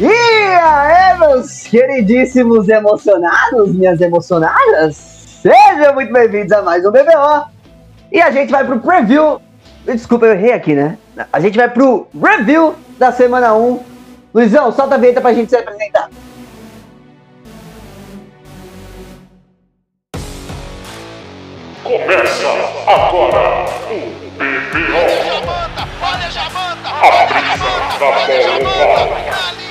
E aí, meus queridíssimos emocionados, minhas emocionadas, sejam muito bem-vindos a mais um BBO. E a gente vai pro preview. Desculpa, eu errei aqui, né? A gente vai pro review da semana 1. Luizão, solta a vinheta pra gente se apresentar. Começa agora o BBO. Olha a Jamanta! A Olha a brisa Jamanta! da Olha a Jamanta!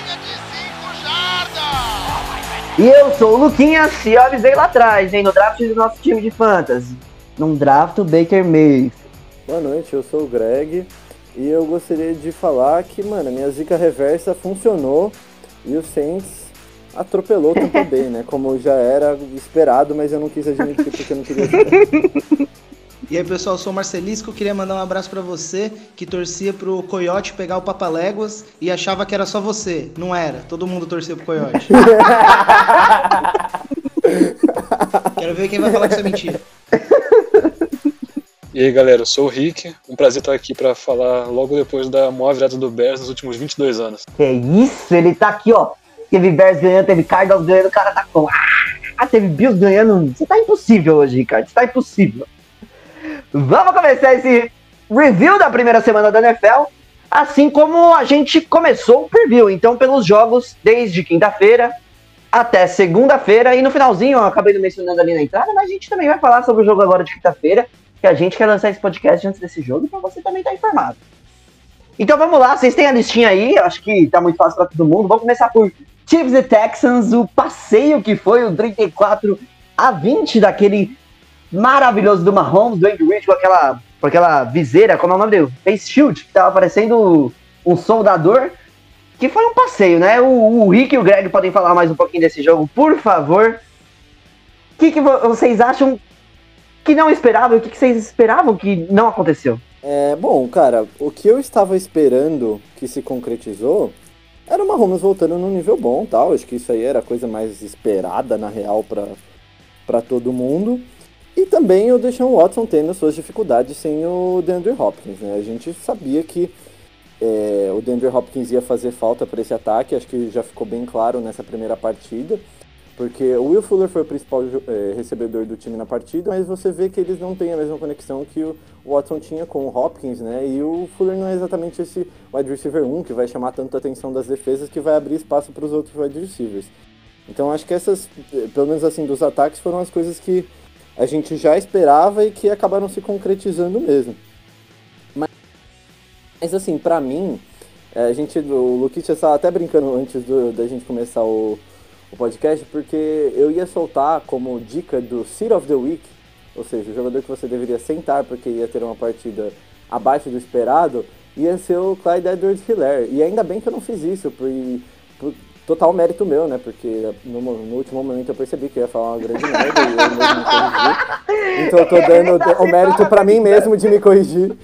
E eu sou o Luquinhas e avisei lá atrás, hein, no draft do nosso time de fantasy. Num draft o Baker Mayfield. Boa noite, eu sou o Greg e eu gostaria de falar que, mano, a minha zica reversa funcionou e o Saints atropelou Tampa Bay, né? Como já era esperado, mas eu não quis admitir porque eu não queria. E aí pessoal, eu sou o Marcelisco, queria mandar um abraço pra você que torcia pro Coyote pegar o Papaléguas e achava que era só você. Não era, todo mundo torcia pro Coyote. Quero ver quem vai falar que isso é mentira. E aí galera, eu sou o Rick, um prazer estar aqui para falar logo depois da maior virada do Bears nos últimos 22 anos. Que isso, ele tá aqui, ó. Teve Bears ganhando, teve Cardinals ganhando, o cara tá com. Ah, teve Bills ganhando. Você tá impossível hoje, Ricardo. Você tá impossível. Vamos começar esse review da primeira semana da NFL. Assim como a gente começou o preview. Então, pelos jogos desde quinta-feira até segunda-feira. E no finalzinho, eu acabei mencionando ali na entrada, mas a gente também vai falar sobre o jogo agora de quinta-feira. Que a gente quer lançar esse podcast antes desse jogo para você também estar informado. Então vamos lá, vocês têm a listinha aí, acho que tá muito fácil para todo mundo. Vamos começar por Chiefs e Texans, o passeio que foi o 34 a 20 daquele maravilhoso do Mahomes, do Andy Reid com aquela, com aquela viseira, como é o nome dele? Face Shield, que tava parecendo um soldador, que foi um passeio, né? O, o Rick e o Greg podem falar mais um pouquinho desse jogo, por favor. O que, que vo- vocês acham que não esperavam? O que, que vocês esperavam que não aconteceu? É, bom, cara, o que eu estava esperando que se concretizou era o Mahomes voltando num nível bom tal. Acho que isso aí era a coisa mais esperada, na real, pra todo mundo. E também o Deshaun Watson tendo suas dificuldades sem o DeAndre Hopkins, né? A gente sabia que é, o DeAndre Hopkins ia fazer falta para esse ataque, acho que já ficou bem claro nessa primeira partida. Porque o Will Fuller foi o principal eh, recebedor do time na partida, mas você vê que eles não têm a mesma conexão que o Watson tinha com o Hopkins, né? E o Fuller não é exatamente esse wide receiver 1 que vai chamar tanto a atenção das defesas que vai abrir espaço para os outros wide receivers. Então acho que essas, pelo menos assim, dos ataques foram as coisas que a gente já esperava e que acabaram se concretizando mesmo. Mas, mas assim, pra mim, eh, a gente, o Luquic estava até brincando antes do- da gente começar o, o podcast, porque eu ia soltar como dica do Seat of the Week, ou seja, o jogador que você deveria sentar porque ia ter uma partida abaixo do esperado, ia ser o Clyde Edwards-Helaire. E ainda bem que eu não fiz isso, por, por total mérito meu, né? Porque no, no último momento eu percebi que eu ia falar uma grande merda e eu mesmo me corrigi. Então eu tô dando o mérito pra mim mesmo de me corrigir.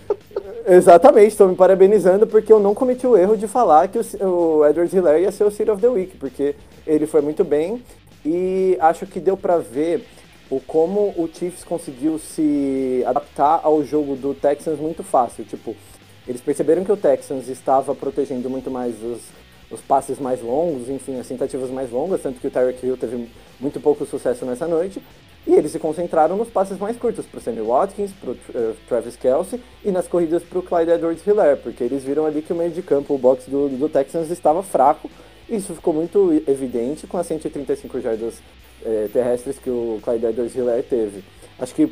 Exatamente, estou me parabenizando porque eu não cometi o erro de falar que o, o Edwards Hiller ia ser o City of the Week, porque ele foi muito bem e acho que deu pra ver o como o Chiefs conseguiu se adaptar ao jogo do Texans muito fácil. Tipo, eles perceberam que o Texans estava protegendo muito mais os, os passes mais longos, enfim, as tentativas mais longas, tanto que o Tyreek Hill teve muito pouco sucesso nessa noite. E eles se concentraram nos passes mais curtos para o Sammy Watkins, para o Travis Kelsey e nas corridas para o Clyde Edwards-Helaire, porque eles viram ali que o meio de campo, o box do, do Texans estava fraco. Isso ficou muito evidente com as 135 jardas eh, terrestres que o Clyde Edwards-Helaire teve. Acho que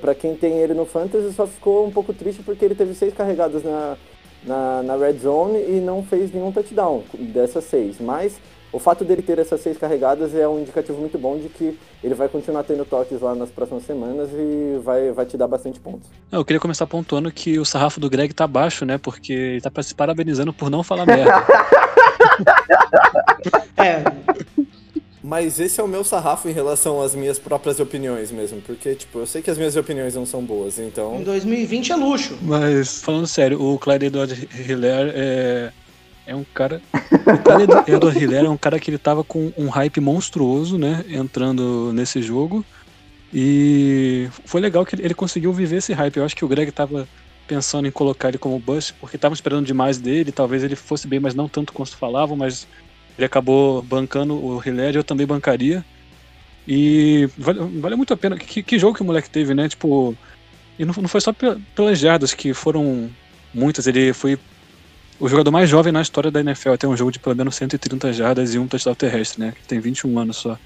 para quem tem ele no Fantasy só ficou um pouco triste porque ele teve seis carregadas na, na, na Red Zone e não fez nenhum touchdown dessas seis. Mas o fato dele ter essas seis carregadas é um indicativo muito bom de que ele vai continuar tendo toques lá nas próximas semanas e vai, vai te dar bastante pontos. Não, Eu queria começar pontuando que o sarrafo do Greg tá baixo, né? Porque ele tá se parabenizando por não falar merda. É, Mas esse é o meu sarrafo em relação às minhas próprias opiniões mesmo, porque, tipo, eu sei que as minhas opiniões não são boas, em então... 2020 é luxo. Mas, falando sério, o Clyde Edward Hiller é, é um cara. O Clyde Edward Hiller é um cara que ele tava com um hype monstruoso, né? Entrando nesse jogo. E foi legal que ele, conseguiu viver esse hype. Eu acho que o Greg tava pensando em colocar ele como bust, porque estavam esperando demais dele. Talvez ele fosse bem, mas não tanto quanto falavam, mas ele acabou bancando o Hilliard, eu também bancaria. E vale, vale muito a pena. Que, que jogo que o moleque teve, né? Tipo, e não, não foi só pe- pelas jardas, que foram muitas. Ele foi o jogador mais jovem na história da NFL a ter um jogo de pelo menos 130 jardas e um touchdown terrestre, né? Que tem 21 anos só.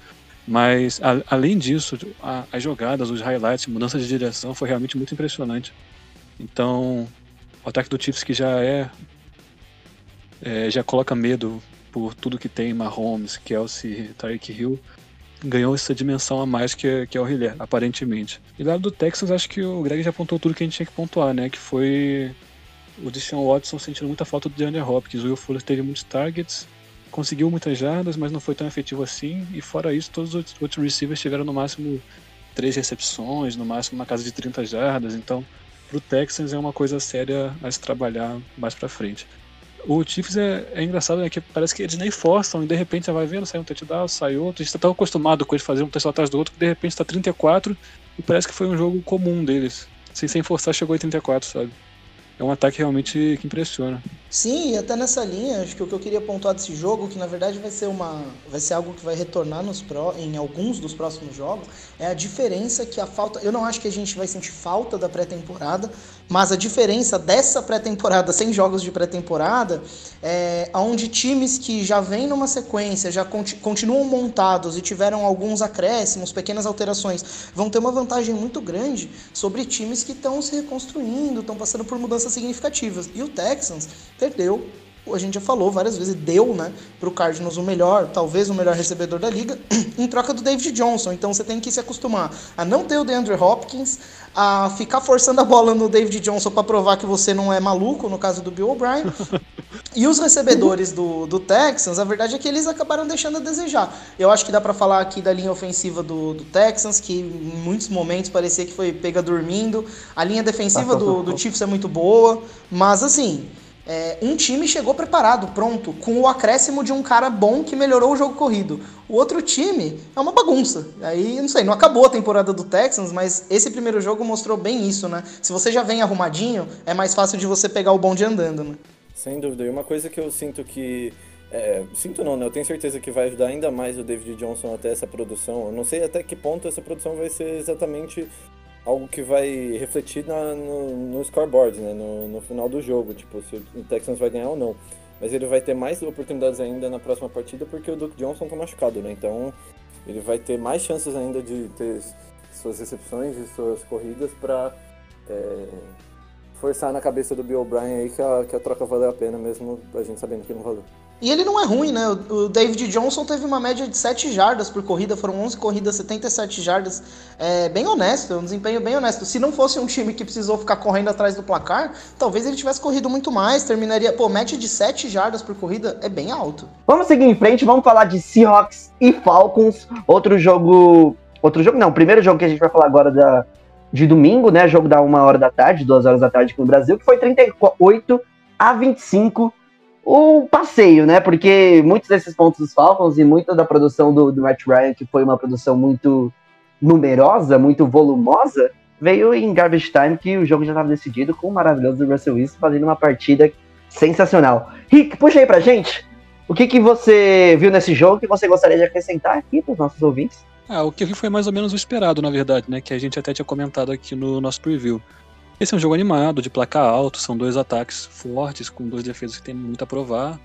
Mas, a- além disso, a- as jogadas, os highlights, mudança de direção foi realmente muito impressionante. Então, o ataque do Chiefs que já é, é, já coloca medo por tudo que tem, Mahomes, Kelsey, Tyreek Hill, ganhou essa dimensão a mais que, é- que é o Hiller, aparentemente. E lá do Texans, acho que o Greg já apontou tudo que a gente tinha que pontuar, né? Que foi o Deshaun Watson sentindo muita falta do DeAndre Hopkins. O Will Fuller teve muitos targets, conseguiu muitas jardas, mas não foi tão efetivo assim. E fora isso, todos os outros receivers tiveram no máximo três recepções, no máximo uma casa de 30 jardas. Então, pro Texans é uma coisa séria a se trabalhar mais pra frente. O Chiefs é, é engraçado, né? Que parece que eles nem forçam e de repente você vai vendo, sai um touchdown, sai outro. A gente tá tão acostumado com eles fazer um touchdown atrás do outro que de repente tá 34 e parece que foi um jogo comum deles. Sem, sem forçar, chegou a 84, sabe? É um ataque realmente que impressiona. Sim, e até nessa linha, acho que o que eu queria pontuar desse jogo, que na verdade vai ser uma, vai ser algo que vai retornar nos pró, em alguns dos próximos jogos, é a diferença que a falta, eu não acho que a gente vai sentir falta da pré-temporada, mas a diferença dessa pré-temporada sem jogos de pré-temporada é onde times que já vêm numa sequência, já conti- continuam montados e tiveram alguns acréscimos, pequenas alterações, vão ter uma vantagem muito grande sobre times que estão se reconstruindo, estão passando por mudanças significativas. E o Texans perdeu, a gente já falou várias vezes, deu né, para o Cardinals o melhor, talvez o melhor recebedor da liga, em troca do David Johnson. Então você tem que se acostumar a não ter o DeAndre Hopkins, a ficar forçando a bola no David Johnson para provar que você não é maluco, no caso do Bill O'Brien. E os recebedores do, do Texans, a verdade é que eles acabaram deixando a desejar. Eu acho que dá pra falar aqui da linha ofensiva do, do Texans, que em muitos momentos parecia que foi pega dormindo. A linha defensiva do, do Chiefs é muito boa, mas assim, é, um time chegou preparado, pronto, com o acréscimo de um cara bom que melhorou o jogo corrido. O outro time é uma bagunça. Aí, não sei, não acabou a temporada do Texans, mas esse primeiro jogo mostrou bem isso, né? Se você já vem arrumadinho, é mais fácil de você pegar o bonde andando, né? Sem dúvida. E uma coisa que eu sinto que. é, sinto não, né? Eu tenho certeza que vai ajudar ainda mais o David Johnson até essa produção. Eu não sei até que ponto essa produção vai ser exatamente algo que vai refletir na- no, no scoreboard, né? No, no final do jogo, tipo, se o Texans vai ganhar ou não. Mas ele vai ter mais oportunidades ainda na próxima partida porque o Duke Johnson tá machucado, né? Então ele vai ter mais chances ainda de ter suas recepções e suas corridas para forçar na cabeça do Bill O'Brien aí que a, que a troca valeu a pena, mesmo a gente sabendo que não valeu. E ele não é ruim, né? O David Johnson teve uma média de 7 jardas por corrida, foram 11 corridas, 77 jardas. É bem honesto, é um desempenho bem honesto. Se não fosse um time que precisou ficar correndo atrás do placar, talvez ele tivesse corrido muito mais, terminaria. Pô, média de 7 jardas por corrida é bem alto. Vamos seguir em frente, vamos falar de Seahawks e Falcons. Outro jogo. Outro jogo, não. O primeiro jogo que a gente vai falar agora da, de domingo, né? Jogo da uma hora da tarde, duas horas da tarde aqui no Brasil, que foi 38 a 25 o passeio, né? Porque muitos desses pontos dos Falcons e muita da produção do, do Matt Ryan, que foi uma produção muito numerosa, muito volumosa, veio em garbage time que o jogo já estava decidido com o maravilhoso Russell Wilson fazendo uma partida sensacional. Rick, puxa aí pra gente. O que, que você viu nesse jogo que você gostaria de acrescentar aqui para os nossos ouvintes? Ah, o que eu vi foi mais ou menos o esperado, na verdade, né? Que a gente até tinha comentado aqui no nosso preview. Esse é um jogo animado, de placar alto, são dois ataques fortes, com duas defesas que tem muito a provar.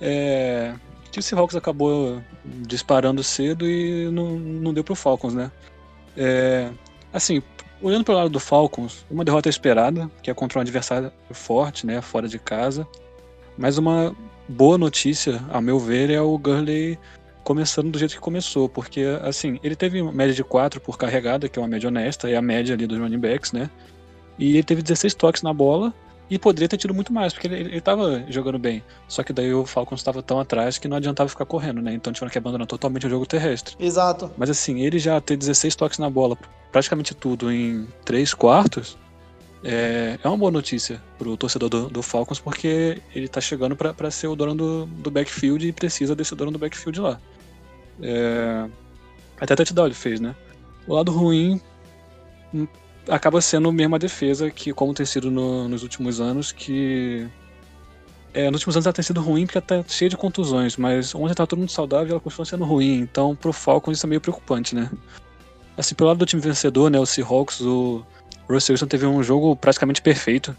É... O Seahawks acabou disparando cedo e não, não deu pro Falcons, né? É... Assim, olhando pelo lado do Falcons, uma derrota esperada, que é contra um adversário forte, né? Fora de casa. Mas uma boa notícia, a meu ver, é o Gurley começando do jeito que começou, porque assim, ele teve média de 4 por carregada, que é uma média honesta, é a média ali dos running backs, né? E ele teve 16 toques na bola e poderia ter tido muito mais, porque ele, ele tava jogando bem. Só que daí o Falcons estava tão atrás que não adiantava ficar correndo, né? Então tiveram que abandonar totalmente o jogo terrestre. Exato. Mas assim, ele já ter 16 toques na bola, praticamente tudo em 3 quartos, é, é uma boa notícia pro torcedor do, do Falcons, porque ele tá chegando para ser o dono do, do backfield e precisa desse dono do backfield lá. É, até touchdown ele fez, né? O lado ruim acaba sendo mesmo a defesa, que como tem sido no- nos últimos anos, que é, nos últimos anos ela tem sido ruim porque ela tá cheia de contusões, mas ontem tá todo mundo saudável ela continua sendo ruim. Então, pro Falcons isso é meio preocupante, né? Assim, pelo lado do time vencedor, né, o Seahawks, o Russell Wilson teve um jogo praticamente perfeito.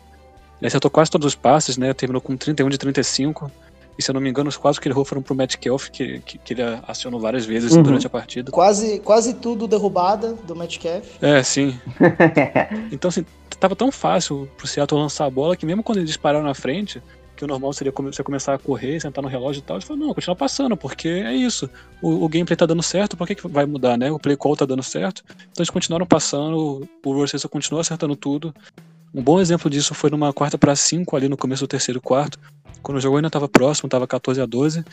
Ele acertou quase todos os passes, né? Terminou com 31 de 35. E se eu não me engano, os quase que ele errou foram pro Matt Kelf, que, que, que ele acionou várias vezes Uhum. durante a partida. Quase, quase tudo derrubada do Metcalf. É, sim. Então, assim, tava tão fácil pro Seattle lançar a bola que mesmo quando eles dispararam na frente, que o normal seria você começar a correr, sentar no relógio e tal, eles falaram, não, continua passando, porque é isso. O, o gameplay tá dando certo, por que, que vai mudar, né? O play call tá dando certo. Então eles continuaram passando, o Russell Wilson continuou acertando tudo. Um bom exemplo disso foi numa quarta para 5 ali no começo do terceiro quarto, quando o jogo ainda estava próximo, estava 14 a 12.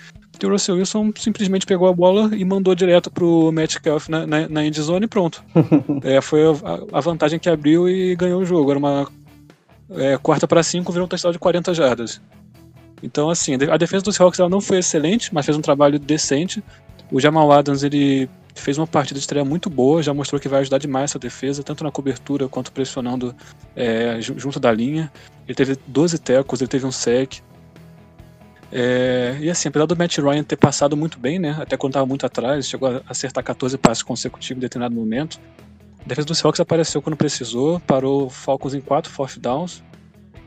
E o Russell Wilson simplesmente pegou a bola e mandou direto pro Metcalf na, na, na end zone e pronto. É, foi a, a vantagem que abriu e ganhou o jogo. Era uma é, quarta para 5, virou um touchdown de 40 jardas. Então, assim, a defesa dos Hawks ela não foi excelente, mas fez um trabalho decente. O Jamal Adams ele fez uma partida de estreia muito boa, já mostrou que vai ajudar demais essa defesa, tanto na cobertura quanto pressionando é, ju- junto da linha. Ele teve 12 tecos, ele teve um sec. É, e assim, apesar do Matt Ryan ter passado muito bem, né? Até quando estava muito atrás, chegou a acertar 14 passes consecutivos em determinado momento. A defesa dos Seahawks apareceu quando precisou, parou o Falcons em 4 fourth downs.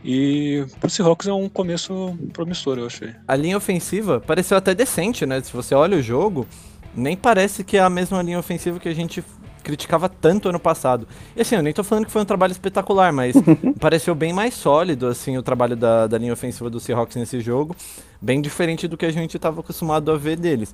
E pro Seahawks é um começo promissor, eu achei. A linha ofensiva pareceu até decente, né? Se você olha o jogo, nem parece que é a mesma linha ofensiva que a gente criticava tanto ano passado. E assim, eu nem tô falando que foi um trabalho espetacular, mas pareceu bem mais sólido, assim, o trabalho da, da linha ofensiva do Seahawks nesse jogo. Bem diferente do que a gente tava acostumado a ver deles.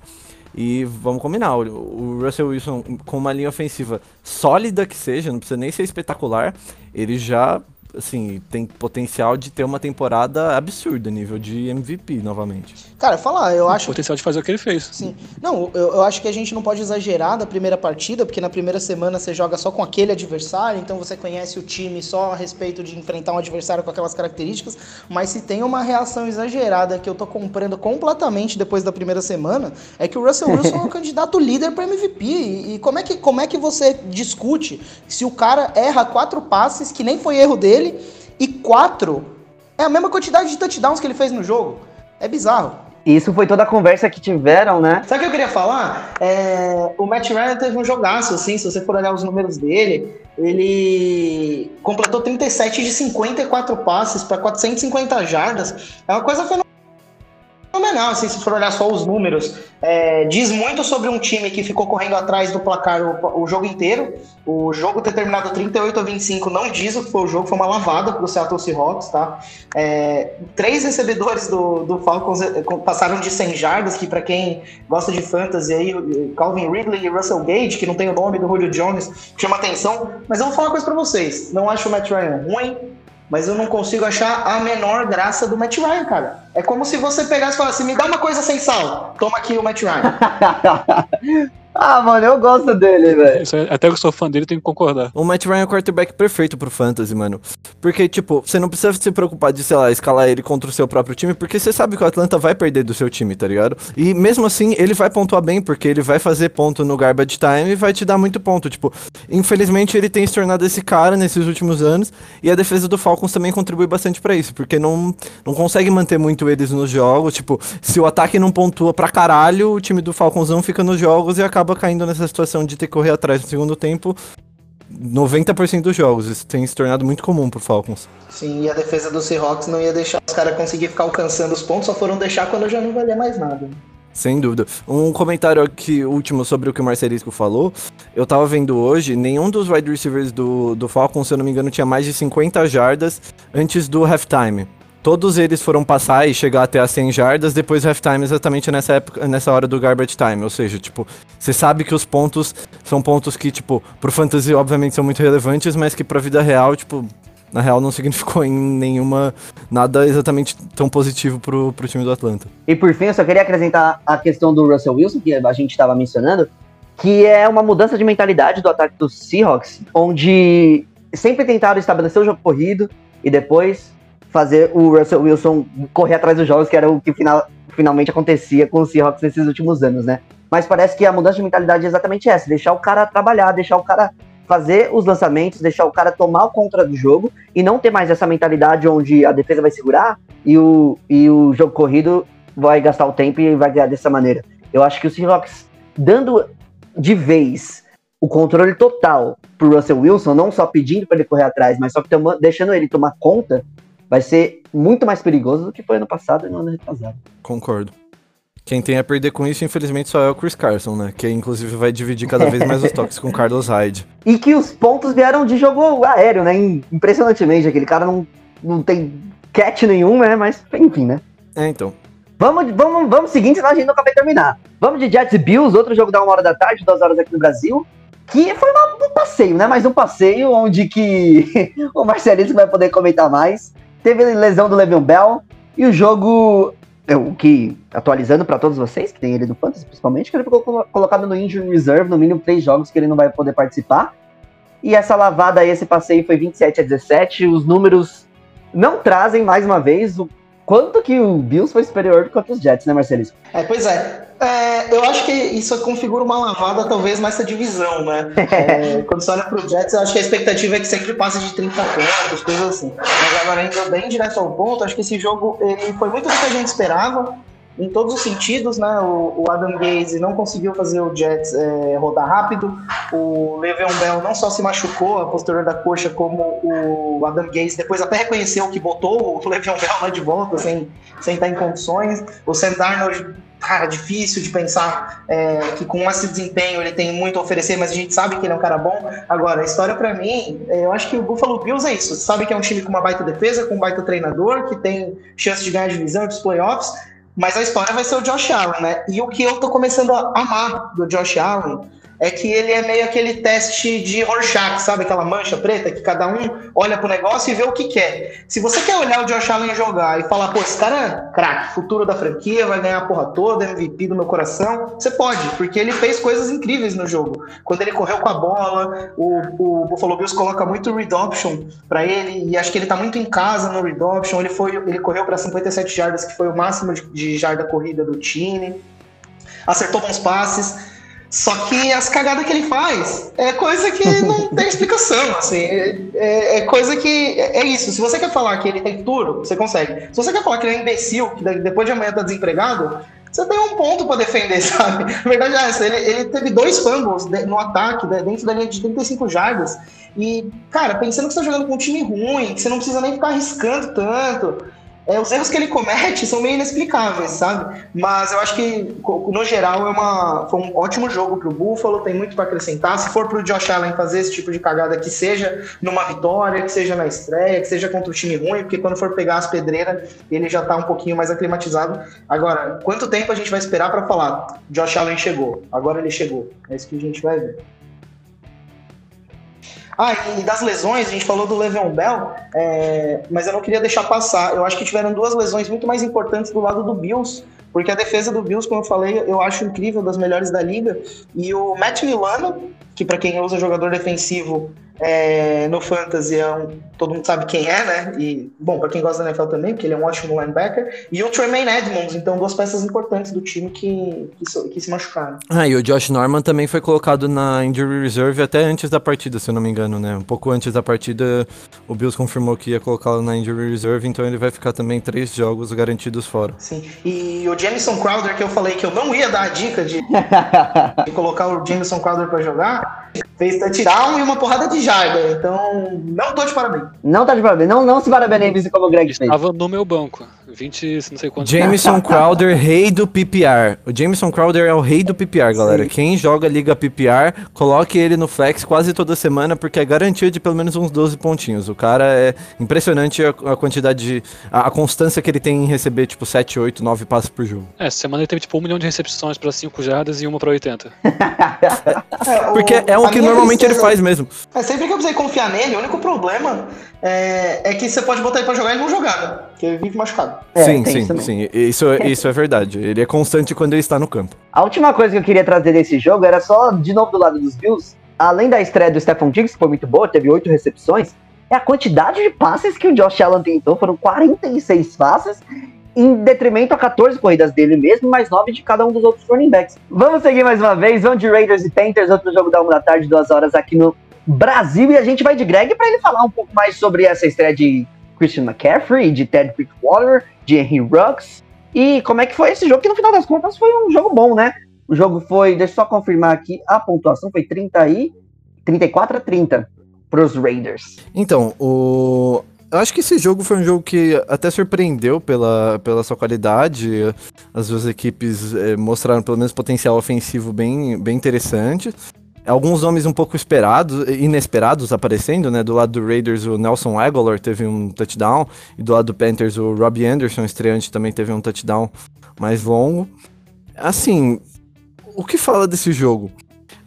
E vamos combinar, o Russell Wilson, com uma linha ofensiva sólida que seja, não precisa nem ser espetacular, ele já, assim, tem potencial de ter uma temporada absurda, nível de MVP novamente. Cara, falar, eu acho Potencial de fazer o que ele fez. Sim. Não, eu, eu acho que a gente não pode exagerar da primeira partida, porque na primeira semana você joga só com aquele adversário, então você conhece o time só a respeito de enfrentar um adversário com aquelas características, mas se tem uma reação exagerada que eu tô comprando completamente depois da primeira semana, é que o Russell Wilson é o candidato líder para MVP. E, e como, é que, como é que você discute se o cara erra quatro passes, que nem foi erro dele, e quatro é a mesma quantidade de touchdowns que ele fez no jogo? É bizarro. Isso foi toda a conversa que tiveram, né? Sabe o que eu queria falar? É, o Matt Ryan teve um jogaço, assim, se você for olhar os números dele, ele completou 37 de 54 passes para 450 jardas. É uma coisa fenomenal, assim, se for olhar só os números. É, diz muito sobre um time que ficou correndo atrás do placar o, o jogo inteiro. O jogo ter terminado 38 a 25 não diz o que foi o jogo, foi uma lavada pro Seattle Seahawks, tá? É, três recebedores do, do Falcons eh, passaram de 100 jardas, que para quem gosta de fantasy aí, o Calvin Ridley e Russell Gage, que não tem o nome do Julio Jones, chama atenção. Mas eu vou falar uma coisa pra vocês. Não acho o Matt Ryan ruim, mas eu não consigo achar a menor graça do Matt Ryan, cara. É como se você pegasse e falasse, me dá uma coisa sem sal. Toma aqui o Matt Ryan. ah, mano, eu gosto dele, velho. É- até que eu sou fã dele, tenho que concordar. O Matt Ryan é o quarterback perfeito pro fantasy, mano. Porque, tipo, você não precisa se preocupar de, sei lá, escalar ele contra o seu próprio time, porque você sabe que o Atlanta vai perder do seu time, tá ligado? E mesmo assim, ele vai pontuar bem, porque ele vai fazer ponto no garbage time e vai te dar muito ponto. Tipo, infelizmente ele tem se tornado esse cara nesses últimos anos, e a defesa do Falcons também contribui bastante pra isso, porque não, não consegue manter muito eles nos jogos. Tipo, se o ataque não pontua pra caralho, o time do Falcons não fica nos jogos e acaba caindo nessa situação de ter que correr atrás no segundo tempo 90% dos jogos. Isso tem se tornado muito comum pro Falcons. Sim, e a defesa do Seahawks não ia deixar os caras conseguir ficar alcançando os pontos, só foram deixar quando já não valia mais nada. Sem dúvida. Um comentário aqui último sobre o que o Marcelisco falou. Eu tava vendo hoje, nenhum dos wide receivers do, do Falcons, se eu não me engano, tinha mais de 50 jardas antes do halftime. Todos eles foram passar e chegar até as 100 jardas depois do halftime, exatamente nessa época, nessa hora do garbage time. Ou seja, tipo, você sabe que os pontos são pontos que, tipo, pro fantasy obviamente são muito relevantes, mas que pra vida real, tipo, na real não significou em nenhuma nada exatamente tão positivo pro, pro time do Atlanta. E por fim, eu só queria acrescentar a questão do Russell Wilson, que a gente estava mencionando, que é uma mudança de mentalidade do ataque dos Seahawks, onde sempre tentaram estabelecer o jogo corrido e depois fazer o Russell Wilson correr atrás dos jogos, que era o que final, finalmente acontecia com os Seahawks nesses últimos anos, né? Mas parece que a mudança de mentalidade é exatamente essa, deixar o cara trabalhar, deixar o cara fazer os lançamentos, deixar o cara tomar o contra do jogo e não ter mais essa mentalidade onde a defesa vai segurar e o, e o jogo corrido vai gastar o tempo e vai ganhar dessa maneira. Eu acho que o Seahawks dando de vez o controle total pro Russell Wilson, não só pedindo para ele correr atrás, mas só toma- deixando ele tomar conta, vai ser muito mais perigoso do que foi ano passado e no ano retrasado. Concordo. Quem tem a perder com isso, infelizmente, só é o Chris Carson, né? Que inclusive vai dividir cada vez mais os toques com o Carlos Hyde. E que os pontos vieram de jogo aéreo, né? Impressionantemente, aquele cara não, não tem catch nenhum, né? Mas, enfim, né? É, então. Vamos, vamos, vamos seguinte, senão a gente não acabei de terminar. Vamos de Jets e Bills, outro jogo da uma hora da tarde, duas horas aqui no Brasil. Que foi um passeio, né? Mais um passeio onde que o Marcelisco vai poder comentar mais. Teve lesão do Le'Veon Bell. E o jogo, é, o que, atualizando para todos vocês, que tem ele no Fantasy principalmente, que ele ficou colo- colocado no Injury Reserve, no mínimo três jogos que ele não vai poder participar. E essa lavada aí, esse passeio foi 27 a 17. Os números não trazem, mais uma vez, quanto que o Bills foi superior contra os Jets, né, Marcelisco? É, pois é. É, eu acho que isso configura uma lavada talvez nessa divisão, né? É, quando você olha pro Jets, eu acho que a expectativa é que sempre passe de 30 pontos, coisas assim. Mas agora, indo bem direto ao ponto, acho que esse jogo ele foi muito do que a gente esperava, em todos os sentidos, né? O, o Adam Gaze não conseguiu fazer o Jets é, rodar rápido, o Le'Veon Bell não só se machucou a posterior da coxa, como o Adam Gaze depois até reconheceu que botou o Le'Veon Bell lá de volta, sem, sem estar em condições. O Sam Darnold cara, difícil de pensar é, que com esse desempenho ele tem muito a oferecer, mas a gente sabe que ele é um cara bom. Agora, a história pra mim, é, eu acho que o Buffalo Bills é isso. Sabe que é um time com uma baita defesa, com um baita treinador, que tem chance de ganhar a divisão dos playoffs, mas a história vai ser o Josh Allen, né? E o que eu tô começando a amar do Josh Allen é que ele é meio aquele teste de Rorschach, sabe? Aquela mancha preta que cada um olha pro negócio e vê o que quer. Se você quer olhar o Josh Allen jogar e falar, pô, esse cara é craque, futuro da franquia, vai ganhar a porra toda, MVP do meu coração, você pode, porque ele fez coisas incríveis no jogo. Quando ele correu com a bola, o, o Buffalo Bills coloca muito read option pra ele, e acho que ele tá muito em casa no read option. Ele, foi, ele correu para 57 jardas, que foi o máximo de, de jarda corrida do time. Acertou bons passes. Só que as cagadas que ele faz é coisa que não tem explicação, assim. É, é- é coisa que. É é isso. Se você quer falar que ele tem futuro, você consegue. Se você quer falar que ele é imbecil, que de- depois de amanhã tá desempregado, você tem um ponto pra defender, sabe? A verdade é essa. Ele, ele teve dois fumbles no ataque, dentro da linha de 35 jardas. E, cara, pensando que você tá jogando com um time ruim, que você não precisa nem ficar arriscando tanto. É, os erros que ele comete são meio inexplicáveis, sabe? Mas eu acho que, no geral, é uma, foi um ótimo jogo pro Buffalo, tem muito para acrescentar. Se for pro Josh Allen fazer esse tipo de cagada, que seja numa vitória, que seja na estreia, que seja contra o time ruim, porque quando for pegar as pedreiras, ele já tá um pouquinho mais aclimatizado. Agora, quanto tempo a gente vai esperar para falar? Josh Allen chegou, agora ele chegou. É isso que a gente vai ver. Ah, e das lesões, a gente falou do Le'Veon Bell, é, mas eu não queria deixar passar. Eu acho que tiveram duas lesões muito mais importantes do lado do Bills, porque a defesa do Bills, como eu falei, eu acho incrível, das melhores da liga. E o Matt Milano, que para quem usa jogador defensivo é, no Fantasy, é um- todo mundo sabe quem é, né? E, bom, para quem gosta da NFL também, porque ele é um ótimo linebacker. E o Tremaine Edmonds, então duas peças importantes do time que, que, que se machucaram. Ah, e o Josh Norman também foi colocado na Injury Reserve até antes da partida, se eu não me engano, né? Um pouco antes da partida, o Bills confirmou que ia colocá-lo na Injury Reserve, então ele vai ficar também três jogos garantidos fora. Sim. E o Jameson Crowder, que eu falei que eu não ia dar a dica de, de colocar o Jameson Crowder pra jogar, fez touchdown e uma porrada de Então, não tô de parabéns. Não tá de parabéns. Não, não se parabenize como o Greg fez. Estava no meu banco. 20, não sei quantos. Jameson Crowder, rei do PPR. O Jameson Crowder é o rei do PPR, galera. Quem joga Liga PPR, coloque ele no flex quase toda semana, porque é garantia de pelo menos uns 12 pontinhos. O cara é impressionante a, a quantidade de. A, a constância que ele tem em receber, tipo, 7, 8, 9 passes por jogo. É, essa semana ele teve tipo um milhão de recepções pra 5 jardas e uma pra 80. Porque é o a que minha normalmente ele faz mesmo. É, sempre que eu precisei confiar nele, o único problema é, é que você pode botar ele pra jogar e ele não jogar, né? Porque ele vive machucado. É, sim, tem sim, isso sim. Isso, isso é verdade. Ele é constante quando ele está no campo. A última coisa que eu queria trazer desse jogo era só, de novo, do lado dos Bills. Além da estreia do Stephon Diggs, que foi muito boa, teve oito recepções, é a quantidade de passes que o Josh Allen tentou. Foram 46 passes, em detrimento a 14 corridas dele mesmo, mais 9 de cada um dos outros running backs. Vamos seguir mais uma vez. Vamos de Raiders e Panthers, outro jogo da 1 da tarde, duas horas aqui no Brasil e a gente vai de Greg para ele falar um pouco mais sobre essa estreia de Christian McCaffrey, de Ted Bridgewater, de Henry Ruggs e como é que foi esse jogo, que no final das contas foi um jogo bom, né? O jogo foi, deixa eu só confirmar aqui, a pontuação foi 30 e 34 a 30 para os Raiders. Então, o. Eu acho que esse jogo foi um jogo que até surpreendeu pela, pela sua qualidade. As duas equipes eh, mostraram pelo menos potencial ofensivo bem, bem interessante. Alguns nomes um pouco esperados, inesperados aparecendo, né? Do lado do Raiders, o Nelson Aguilar teve um touchdown. E do lado do Panthers, o Robbie Anderson, estreante, também teve um touchdown mais longo. Assim, o que fala desse jogo?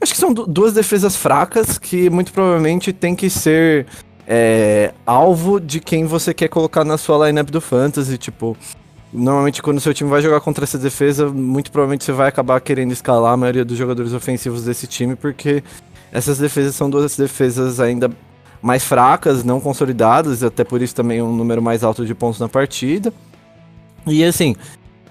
Acho que são du- duas defesas fracas que muito provavelmente tem que ser é, alvo de quem você quer colocar na sua lineup do Fantasy. Tipo, normalmente quando o seu time vai jogar contra essa defesa, muito provavelmente você vai acabar querendo escalar a maioria dos jogadores ofensivos desse time, porque essas defesas são duas defesas ainda mais fracas, não consolidadas, até por isso também um número mais alto de pontos na partida. E assim,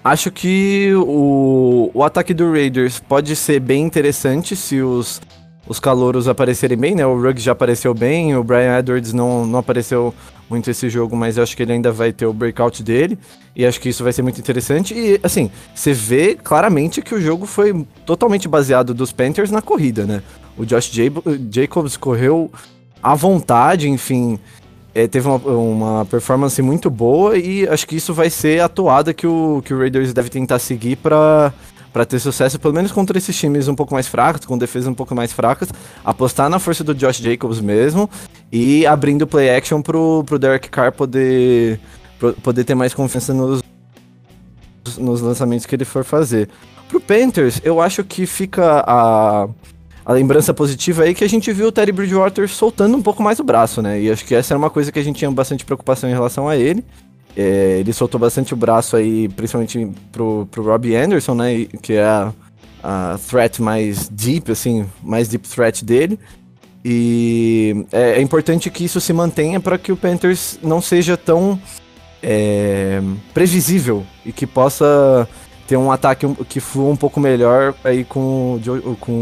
acho que o, o ataque do Raiders pode ser bem interessante se os, os calouros aparecerem bem, né? O Ruggs já apareceu bem, o Brian Edwards não, não apareceu muito esse jogo, mas eu acho que ele ainda vai ter o breakout dele. E acho que isso vai ser muito interessante. E, assim, você vê claramente que o jogo foi totalmente baseado dos Panthers na corrida, né? O Josh Jacobs correu à vontade, enfim. É, teve uma, uma performance muito boa e acho que isso vai ser a toada que o, que o Raiders deve tentar seguir para para ter sucesso, pelo menos contra esses times um pouco mais fracos, com defesas um pouco mais fracas, apostar na força do Josh Jacobs mesmo e abrindo play action pro, pro Derek Carr poder, pro- poder ter mais confiança nos, nos lançamentos que ele for fazer. Pro Panthers, eu acho que fica a, a lembrança positiva aí que a gente viu o Terry Bridgewater soltando um pouco mais o braço, né? E acho que essa era uma coisa que a gente tinha bastante preocupação em relação a ele. É, ele soltou bastante o braço aí, principalmente pro, pro Robbie Anderson, né? Que é a, a threat mais deep, assim, mais deep threat dele. E é, é importante que isso se mantenha para que o Panthers não seja tão é, previsível e que possa ter um ataque que flua um pouco melhor aí com com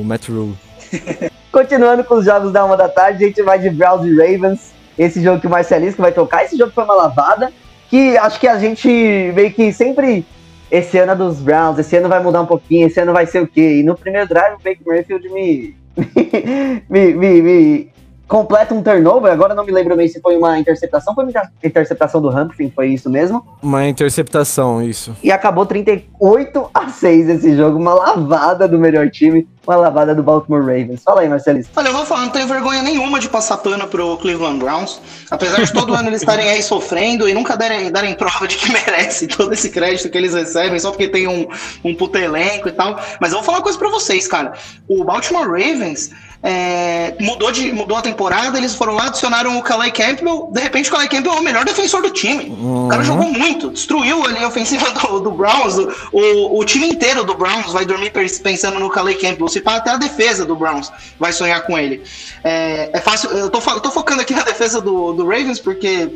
o Matt Rule. Continuando com os jogos da uma da tarde, a gente vai de Browns e Ravens. Esse jogo que o Marcelisco vai tocar. Esse jogo foi uma lavada. Que acho que a gente meio que sempre. Esse ano é dos Browns, esse ano vai mudar um pouquinho, esse ano vai ser o quê? E no primeiro drive o Baker Mayfield me. me, me, me completa um turnover. Agora eu não me lembro bem se foi uma interceptação. Foi uma inter- interceptação do Humphrey, foi isso mesmo. Uma interceptação, isso. E acabou 38 a 6 esse jogo. Uma lavada do melhor time, uma lavada do Baltimore Ravens. Fala aí, Marcelisco. Olha, eu vou falar, não tenho vergonha nenhuma de passar pano pro Cleveland Browns. Apesar de todo ano eles estarem aí sofrendo e nunca darem, darem prova de que merece todo esse crédito que eles recebem, só porque tem um, um puto elenco e tal. Mas eu vou falar uma coisa pra vocês, cara. O Baltimore Ravens é, mudou, de, mudou a temporada, eles foram lá, adicionaram o Calais Campbell. De repente, o Calais Campbell é o melhor defensor do time. O cara jogou muito, destruiu ali a ofensiva do, do Browns. O, o, time inteiro do Browns vai dormir pensando no Calais Campbell. Se pá, até a defesa do Browns vai sonhar com ele. É, é fácil, eu tô, eu tô focando aqui na defesa do, do Ravens porque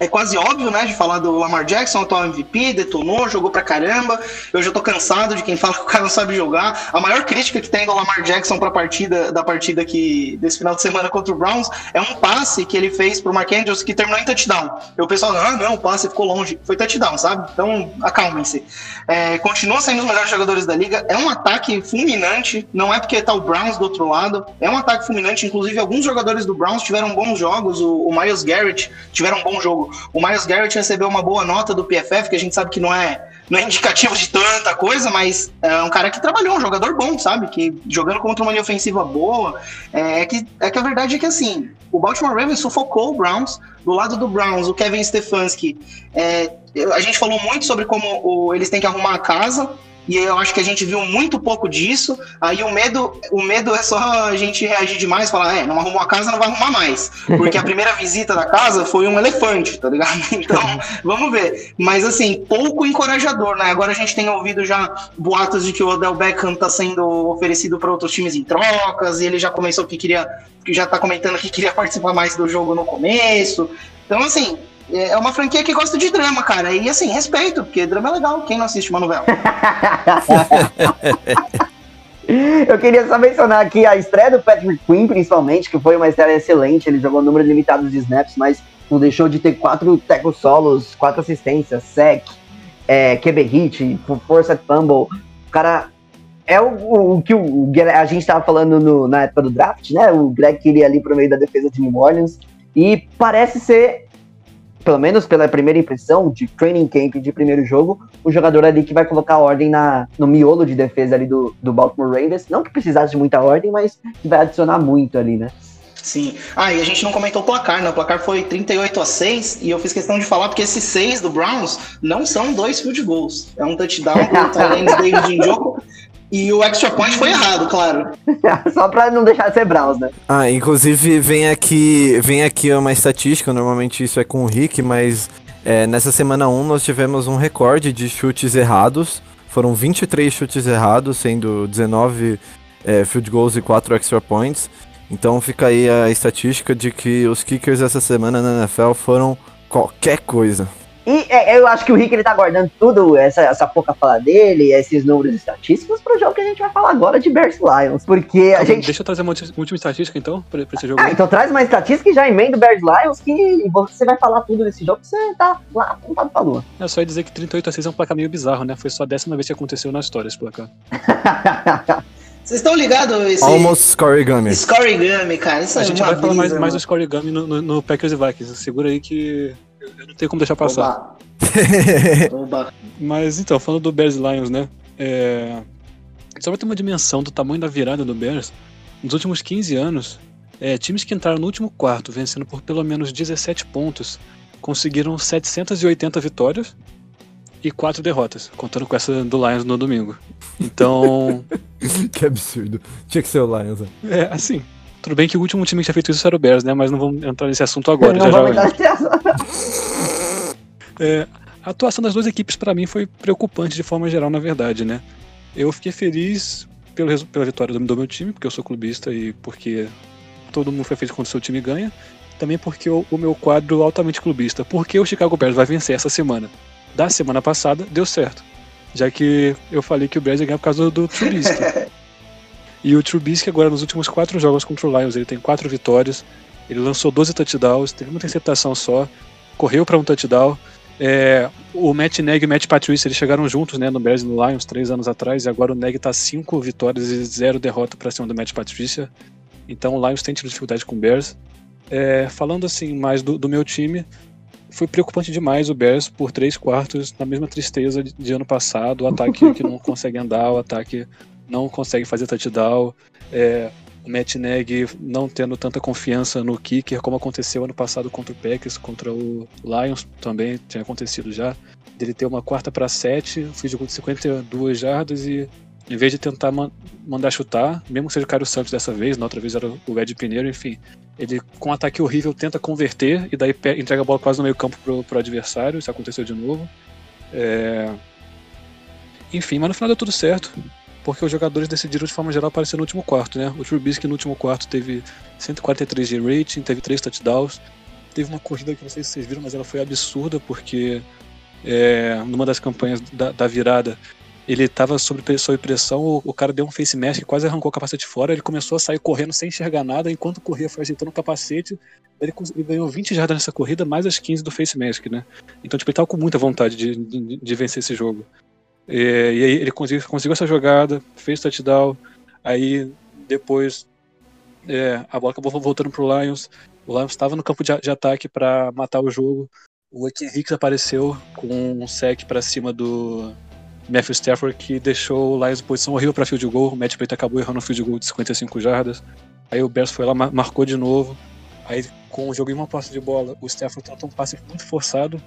é quase óbvio, né, de falar do Lamar Jackson, atual MVP, detonou, jogou pra caramba. Eu já tô cansado de quem fala que o cara não sabe jogar. A maior crítica que tem do Lamar Jackson pra partida, da partida que, desse final de semana contra o Browns é um passe que ele fez pro Mark Andrews que terminou em touchdown. E o pessoal, ah, não, o passe ficou longe. Foi touchdown, sabe? Então, acalmem-se. É, continua sendo os melhores jogadores da liga. É um ataque fulminante. Não é porque tá o Browns do outro lado. É um ataque fulminante. Inclusive, alguns jogadores do Browns tiveram bons jogos. O, o Miles Garrett tiveram um bom jogo. O Miles Garrett recebeu uma boa nota do PFF, que a gente sabe que não é, não é indicativo de tanta coisa, mas é um cara que trabalhou, um jogador bom, sabe? Que jogando contra uma linha ofensiva boa. É, que, é que a verdade é que assim, o Baltimore Ravens sufocou o Browns. Do lado do Browns, o Kevin Stefanski. É, a gente falou muito sobre como o- eles têm que arrumar a casa. E eu acho que a gente viu muito pouco disso. Aí o medo, o medo é só a gente reagir demais, falar, é, não arrumou a casa, não vai arrumar mais. Porque a primeira visita da casa foi um elefante, tá ligado? Então, vamos ver. Mas assim, pouco encorajador, né? Agora a gente tem ouvido já boatos de que o Odell Beckham tá sendo oferecido para outros times em trocas, e ele já começou que queria, que já tá comentando que queria participar mais do jogo no começo. Então, assim, é uma franquia que gosta de drama, cara. E assim, respeito, porque drama é legal. Quem não assiste uma novela? Eu queria só mencionar aqui a estreia do Patrick Quinn, principalmente, que foi uma estreia excelente. Ele jogou número limitado de snaps, mas não deixou de ter quatro tackles solos, quatro assistências, sec, é, QB hit, força fumble. O cara é o, o, o que o, o- a gente estava falando no- na época do draft, né? O Greg queria ali pro meio da defesa de New Orleans. E parece ser, pelo menos pela primeira impressão de training camp de primeiro jogo, o jogador ali que vai colocar ordem na, no miolo de defesa ali do, do Baltimore Ravens. Não que precisasse de muita ordem, mas que vai adicionar muito ali, né? Sim. Ah, e a gente não comentou o placar, né? O placar foi 38 a 6 e eu fiz questão de falar porque esses seis do Browns não são dois field goals. É um touchdown pro Tyrande David Njoku e o extra point foi errado, claro. Só pra não deixar de ser Browns, né? Ah, inclusive vem aqui, vem aqui uma estatística, normalmente isso é com o Rick, mas é, nessa semana 1 nós tivemos um recorde de chutes errados. Foram 23 chutes errados, sendo 19 é, field goals e 4 extra points. Então fica aí a estatística de que os kickers essa semana na NFL foram qualquer coisa. E é, eu acho que o Rick ele tá guardando tudo, essa, essa pouca fala dele, esses números estatísticos, pro jogo que a gente vai falar agora de Bears Lions. Porque a gente. Deixa eu trazer uma última estatística então, pra, pra esse jogo. Ah, aí. então traz uma estatística e já emenda o Bears Lions que você vai falar tudo desse jogo que você tá lá apontado pra lua. É só dizer que 38 a 6 é um placar meio bizarro, né? Foi só a décima vez que aconteceu na história esse placar. Vocês estão ligados esse Almost scoregami. Scorigami, cara? Isso A é gente vai falar mais, brisa, mais do. Scorigami no, no, no Packers e Vikings. Segura aí que eu não tenho como deixar passar. Oba. Oba. Mas então, falando do Bears e Lions, né? É... Só pra ter uma dimensão do tamanho da virada do Bears, nos últimos 15 anos, é, times que entraram no último quarto vencendo por pelo menos 17 pontos conseguiram 780 vitórias e 4 derrotas, contando com essa do Lions no domingo. Então, que absurdo. Tinha que ser o Lions. né? é assim. Tudo bem que o último time que tinha feito isso era o Bears, né? Mas não vamos entrar nesse assunto agora. não já já entro. nessa- É, a atuação das duas equipes pra mim foi preocupante de forma geral, na verdade, né? Eu fiquei feliz pelo, pela vitória do, do meu time, porque eu sou clubista e porque todo mundo foi feito quando o seu time ganha. Também porque o, o meu quadro altamente clubista. Porque o Chicago Bears vai vencer essa semana. Da semana passada, deu certo. Já que eu falei que o Bears ia ganhar por causa do, do Trubisky. e o Trubisky agora nos últimos quatro jogos contra o Lions, ele tem quatro vitórias. Ele lançou 12 touchdowns, teve uma interceptação só, correu para um touchdown. É, o Matt Neg e o Matt Patrice eles chegaram juntos né, no Bears e no Lions três anos atrás, e agora o Neg tá cinco vitórias e zero derrota para cima do Matt Patricia. Então o Lions tem tido dificuldade com o Bears. É, falando assim mais do, do meu time, foi preocupante demais o Bears por três quartos, na mesma tristeza de, de ano passado, o ataque que não consegue andar, o ataque não consegue fazer touchdown. É, o Matt Neg não tendo tanta confiança no kicker, como aconteceu ano passado contra o Packers, contra o Lions também tinha acontecido já. Dele ter uma quarta para sete, fiz de 52 jardas e em vez de tentar man- mandar chutar, mesmo que seja o Caio Santos dessa vez, na outra vez era o Ed Pineiro, enfim, ele com um ataque horrível tenta converter e daí entrega a bola quase no meio campo pro, pro adversário, isso aconteceu de novo. É, Enfim, mas no final deu tudo certo porque os jogadores decidiram de forma geral aparecer no último quarto, né? O Trubisky no último quarto teve 143 de rating, teve três touchdowns, teve uma corrida que não sei se vocês viram, mas ela foi absurda porque é, numa das campanhas da, da virada ele estava sob, pre- sob pressão, o, o cara deu um face mask, quase arrancou o capacete fora, ele começou a sair correndo sem enxergar nada, enquanto corria foi ajeitando o capacete, ele, ele ganhou 20 jardas nessa corrida, mais as 15 do face mask, né? Então tipo, ele tava com muita vontade de, de, de vencer esse jogo. É, e aí ele conseguiu, conseguiu essa jogada, fez touchdown, aí depois é, a bola acabou voltando pro Lions. O Lions estava no campo de, de ataque para matar o jogo. O Hicks apareceu com um sec para cima do Matthew Stafford que deixou o Lions em posição horrível para field goal. O Matt Payton acabou errando um field goal de 55 jardas. Aí o Bears foi lá, ma- marcou de novo. Aí com o jogo em uma posse de bola, o Stafford tentou um passe muito forçado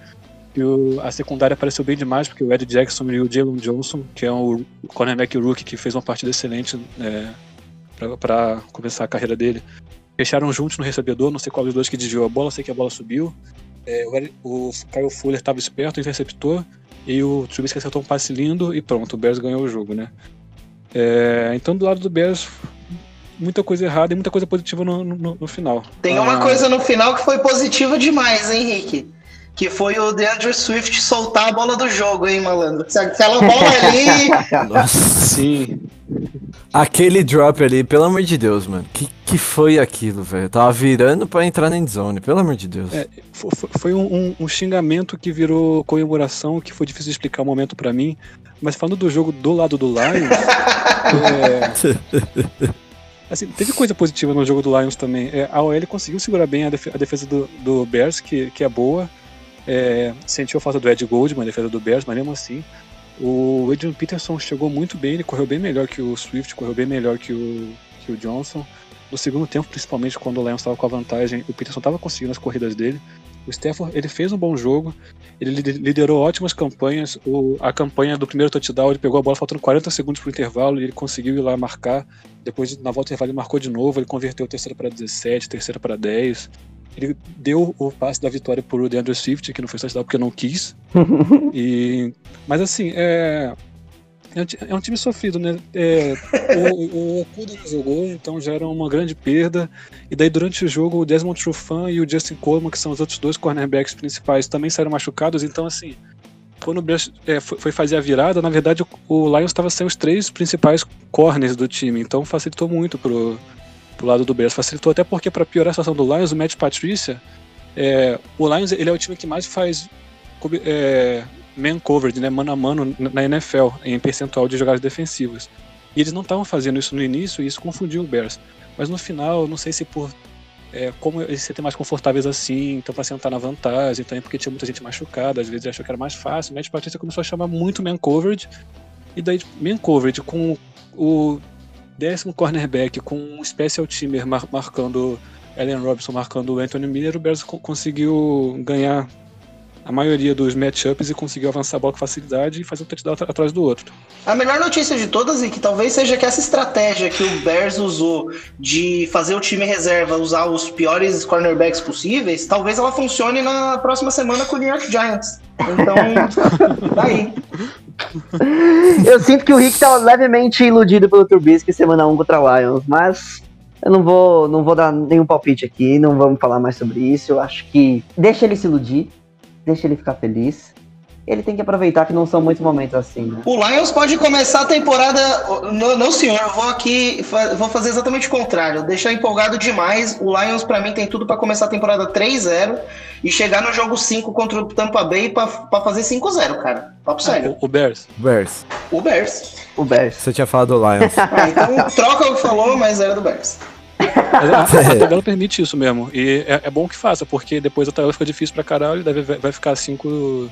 e o- a secundária apareceu bem demais, porque o Ed Jackson e o Jalen Johnson, que é o cornerback rookie que fez uma partida excelente é, para começar a carreira dele, fecharam juntos no recebedor, não sei qual dos dois que desviou a bola, sei que a bola subiu. É, o, o Kyle Fuller estava esperto, interceptou, e o Trubisky acertou um passe lindo e pronto, o Bears ganhou o jogo, né? É, então do lado do Bears, muita coisa errada e muita coisa positiva no, no- no final. Tem uma Ah, coisa no final que foi positiva demais, hein, Henrique? Que foi o DeAndre Swift soltar a bola do jogo, hein, malandro? Se aquela bola ali. Nossa. Sim, Aquele drop ali, pelo amor de Deus, mano. Que, que foi aquilo, velho? Tava virando pra entrar na endzone, pelo amor de Deus. É, fo- fo- Foi um, um- um xingamento que virou comemoração, que foi difícil de explicar o momento pra mim. Mas falando do jogo do lado do Lions, é, assim, teve coisa positiva no jogo do Lions também. É, a OL conseguiu segurar bem a, a defesa do, do Bears, que, que é boa. É, sentiu a falta do Ed Goldman, defesa do Bears, mas mesmo assim. O Adrian Peterson chegou muito bem, ele correu bem melhor que o Swift, correu bem melhor que o, que o Johnson. No segundo tempo, principalmente quando o Lions estava com a vantagem, o Peterson estava conseguindo as corridas dele. O Stafford, ele fez um bom jogo, ele lider- liderou ótimas campanhas. O- a campanha do primeiro touchdown, ele pegou a bola faltando 40 segundos para o intervalo e ele conseguiu ir lá marcar. Depois, na volta do intervalo, ele marcou de novo, ele converteu terceira para 17, terceira para 10. Ele deu o passe da vitória para o DeAndre Swift, que não foi touchdown porque não quis. E, mas assim, é, é, um, é um time sofrido, né? É, o, o Okuda não jogou, então já era uma grande perda. E daí durante o jogo o Desmond Trufant e o Justin Coleman, que são os outros dois cornerbacks principais, também saíram machucados. Então assim, quando o Bears é, foi, foi fazer a virada, na verdade o, o Lions estava sem os três principais corners do time, então facilitou muito pro, pro lado do Bears. Facilitou até porque para piorar a situação do Lions, o Matt Patricia, é, o Lions ele é o time que mais faz é, man coverage, né, mano a mano na NFL, em percentual de jogadas defensivas. E eles não estavam fazendo isso no início e isso confundiu o Bears. Mas no final, não sei se por é, como eles se sentem mais confortáveis assim, então para sentar na vantagem, também porque tinha muita gente machucada, às vezes achou que era mais fácil. O Matt Patricia começou a chamar muito man coverage, e daí man coverage com o décimo cornerback, com um special teamer mar- marcando Allen Robinson, marcando Anthony Miller, o Bears co- conseguiu ganhar a maioria dos matchups e conseguiu avançar a bola com facilidade e fazer um touchdown atrás do outro. A melhor notícia de todas é que talvez seja que essa estratégia que o Bears usou de fazer o time reserva usar os piores cornerbacks possíveis, talvez ela funcione na próxima semana com o New York Giants. Então, tá aí. Eu sinto que o Rick tá levemente iludido pelo Trubisky semana 1 contra o Lions, mas eu não vou, não vou dar nenhum palpite aqui, não vamos falar mais sobre isso. Eu acho que deixa ele se iludir, deixa ele ficar feliz. Ele tem que aproveitar que não são muitos momentos assim, né? O Lions pode começar a temporada. Não, não, senhor, eu vou aqui. fa- Vou fazer exatamente o contrário. Deixar empolgado demais. O Lions, pra mim, tem tudo pra começar a temporada 3-0 e chegar no jogo 5 contra o Tampa Bay pra, pra fazer 5-0 cara. Papo sério. O, o Bears. Bears. O Bears. O Bears. Você tinha falado do Lions. Ah, então troca o que falou, mas era do Bears. Mas A, a tabela permite isso mesmo. E é, é bom que faça, porque depois a tabela fica difícil pra caralho, deve, vai ficar 5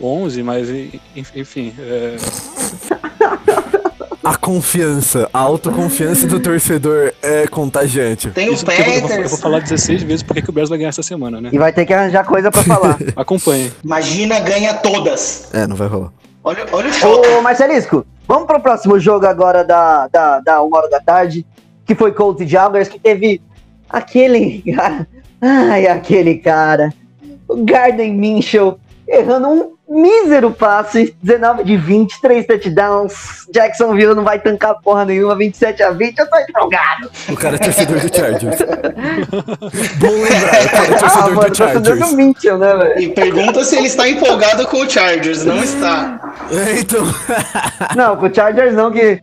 11, mas en- enfim. é, A confiança, a autoconfiança do torcedor é contagiante. Tem o isso porque eu, vou- eu vou, eu Panthers. vou falar 16 vezes porque que o Bears vai ganhar essa semana, né? E vai ter que arranjar coisa pra falar. Acompanhe. Imagina, ganha todas. É, não vai rolar. Olha, olha o choque. Ô, Marcelisco, vamos pro próximo jogo agora da, da, da uma hora da tarde, que foi Colts e Jaguars, que teve aquele cara, ai, aquele cara, o Garden Minshew, errando um mísero passe, 19 de 20, 3 touchdowns, Jacksonville não vai tancar porra nenhuma, 27 a 20, eu tô empolgado. O cara é torcedor do Chargers. Bom lembrar, o cara é Ah, torcedor mano, do torcedor Chargers. do Mitchell, né, velho? E pergunta se ele está empolgado com o Chargers. Não está. É, então. Não, com o Chargers não, que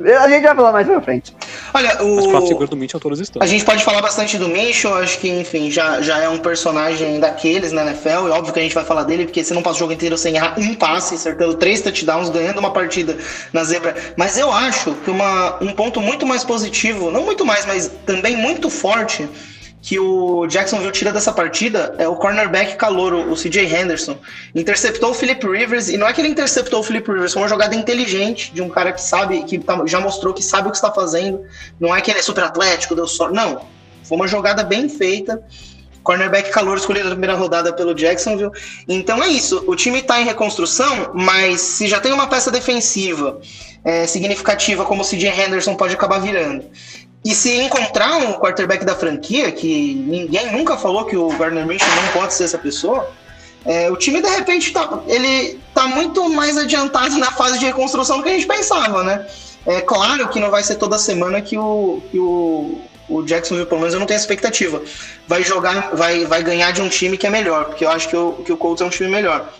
a gente vai falar mais pra frente. Olha, As quatro o. figuras do Mitchell todas estão. A gente pode falar bastante do Minshew, acho que, enfim, já, já é um personagem daqueles na NFL, e óbvio que a gente vai falar dele, porque você não passa o jogo inteiro sem errar um passe, acertando três touchdowns, ganhando uma partida na zebra. Mas eu acho que uma, um ponto muito mais positivo, não muito mais, mas também muito forte, que o Jacksonville tira dessa partida é o cornerback calouro, o CJ Henderson. Interceptou o Philip Rivers, e não é que ele interceptou o Philip Rivers, foi uma jogada inteligente de um cara que sabe, que tá- já mostrou que sabe o que está fazendo. Não é que ele é super atlético, deu sorte. Não. Foi uma jogada bem feita. Cornerback calor escolhido na primeira rodada pelo Jacksonville. Então é isso. O time está em reconstrução, mas se já tem uma peça defensiva é, significativa como o CJ Henderson pode acabar virando. E se encontrar um quarterback da franquia, que ninguém nunca falou que o Gardner Minshew não pode ser essa pessoa, é, o time de repente tá, ele tá muito mais adiantado na fase de reconstrução do que a gente pensava, né? É claro que não vai ser toda semana que o, que o, o Jacksonville, pelo menos eu não tenho expectativa, vai jogar, vai, vai ganhar de um time que é melhor, porque eu acho que o, que o Colts é um time melhor.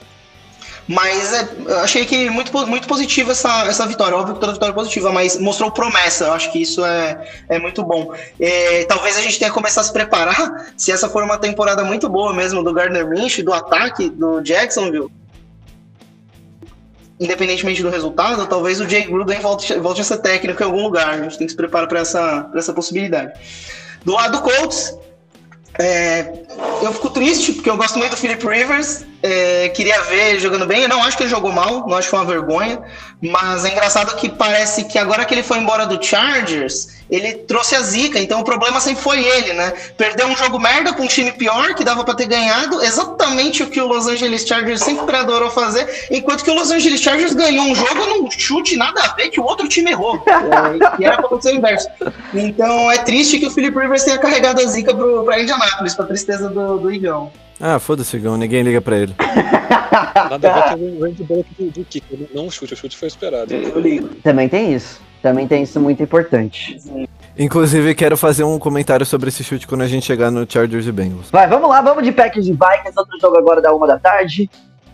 Mas é, eu achei que muito, muito positiva essa, essa vitória. Óbvio que toda vitória é positiva, mas mostrou promessa. Eu acho que isso é, é muito bom. É, talvez a gente tenha que começar a se preparar. Se essa for uma temporada muito boa mesmo do Gardner Minshew, do ataque do Jacksonville, independentemente do resultado, talvez o Jake Gruden volte, volte a ser técnico em algum lugar. A gente tem que se preparar para essa, essa possibilidade. Do lado do Colts, é, eu fico triste, porque eu gosto muito do Philip Rivers. É, queria ver ele jogando bem. Eu não acho que ele jogou mal, não acho que foi uma vergonha. Mas é engraçado que parece que agora que ele foi embora do Chargers, ele trouxe a zica. Então o problema sempre foi ele, né? Perdeu um jogo merda com um time pior, que dava pra ter ganhado. Exatamente o que o Los Angeles Chargers sempre adorou fazer. Enquanto que o Los Angeles Chargers ganhou um jogo num chute nada a ver que o outro time errou. É, e era pra acontecer o inverso. Então é triste que o Philip Rivers tenha carregado a zica pro, pra Indianapolis, pra tristeza do, do Igão. Ah, foda-se, Igão, ninguém liga pra ele. Nada a ver com o do, do kick, não o chute, o chute foi esperado. Eu ligo. Também tem isso. Também tem isso muito importante. Inclusive, quero fazer um comentário sobre esse chute quando a gente chegar no Chargers e Bengals. Vai, vamos lá, vamos de Packers e Vikings, outro jogo agora da uma da tarde,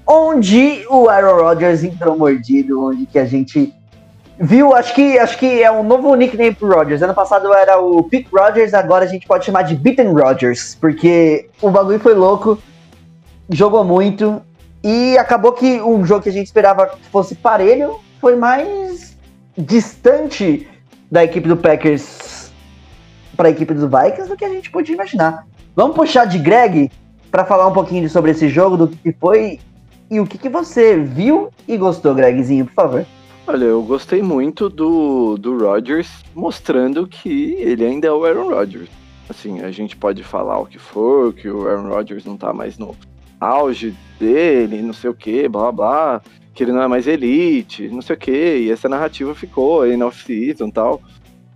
onde o Aaron Rodgers entrou mordido, onde que a gente viu, acho que acho que é um novo nickname pro Rodgers. Ano passado era o Pick Rodgers, agora a gente pode chamar de Beaten Rodgers, porque o bagulho foi louco, jogou muito e acabou que um jogo que a gente esperava que fosse parelho foi mais distante da equipe do Packers para a equipe dos Vikings do que a gente podia imaginar. Vamos puxar de Greg para falar um pouquinho sobre esse jogo, do que foi e o que, que você viu e gostou, Gregzinho, por favor. Olha, eu gostei muito do, do Rodgers mostrando que ele ainda é o Aaron Rodgers. Assim, a gente pode falar o que for, que o Aaron Rodgers não tá mais no auge dele, não sei o que, blá blá que ele não é mais elite, não sei o que, e essa narrativa ficou aí na off-season e tal.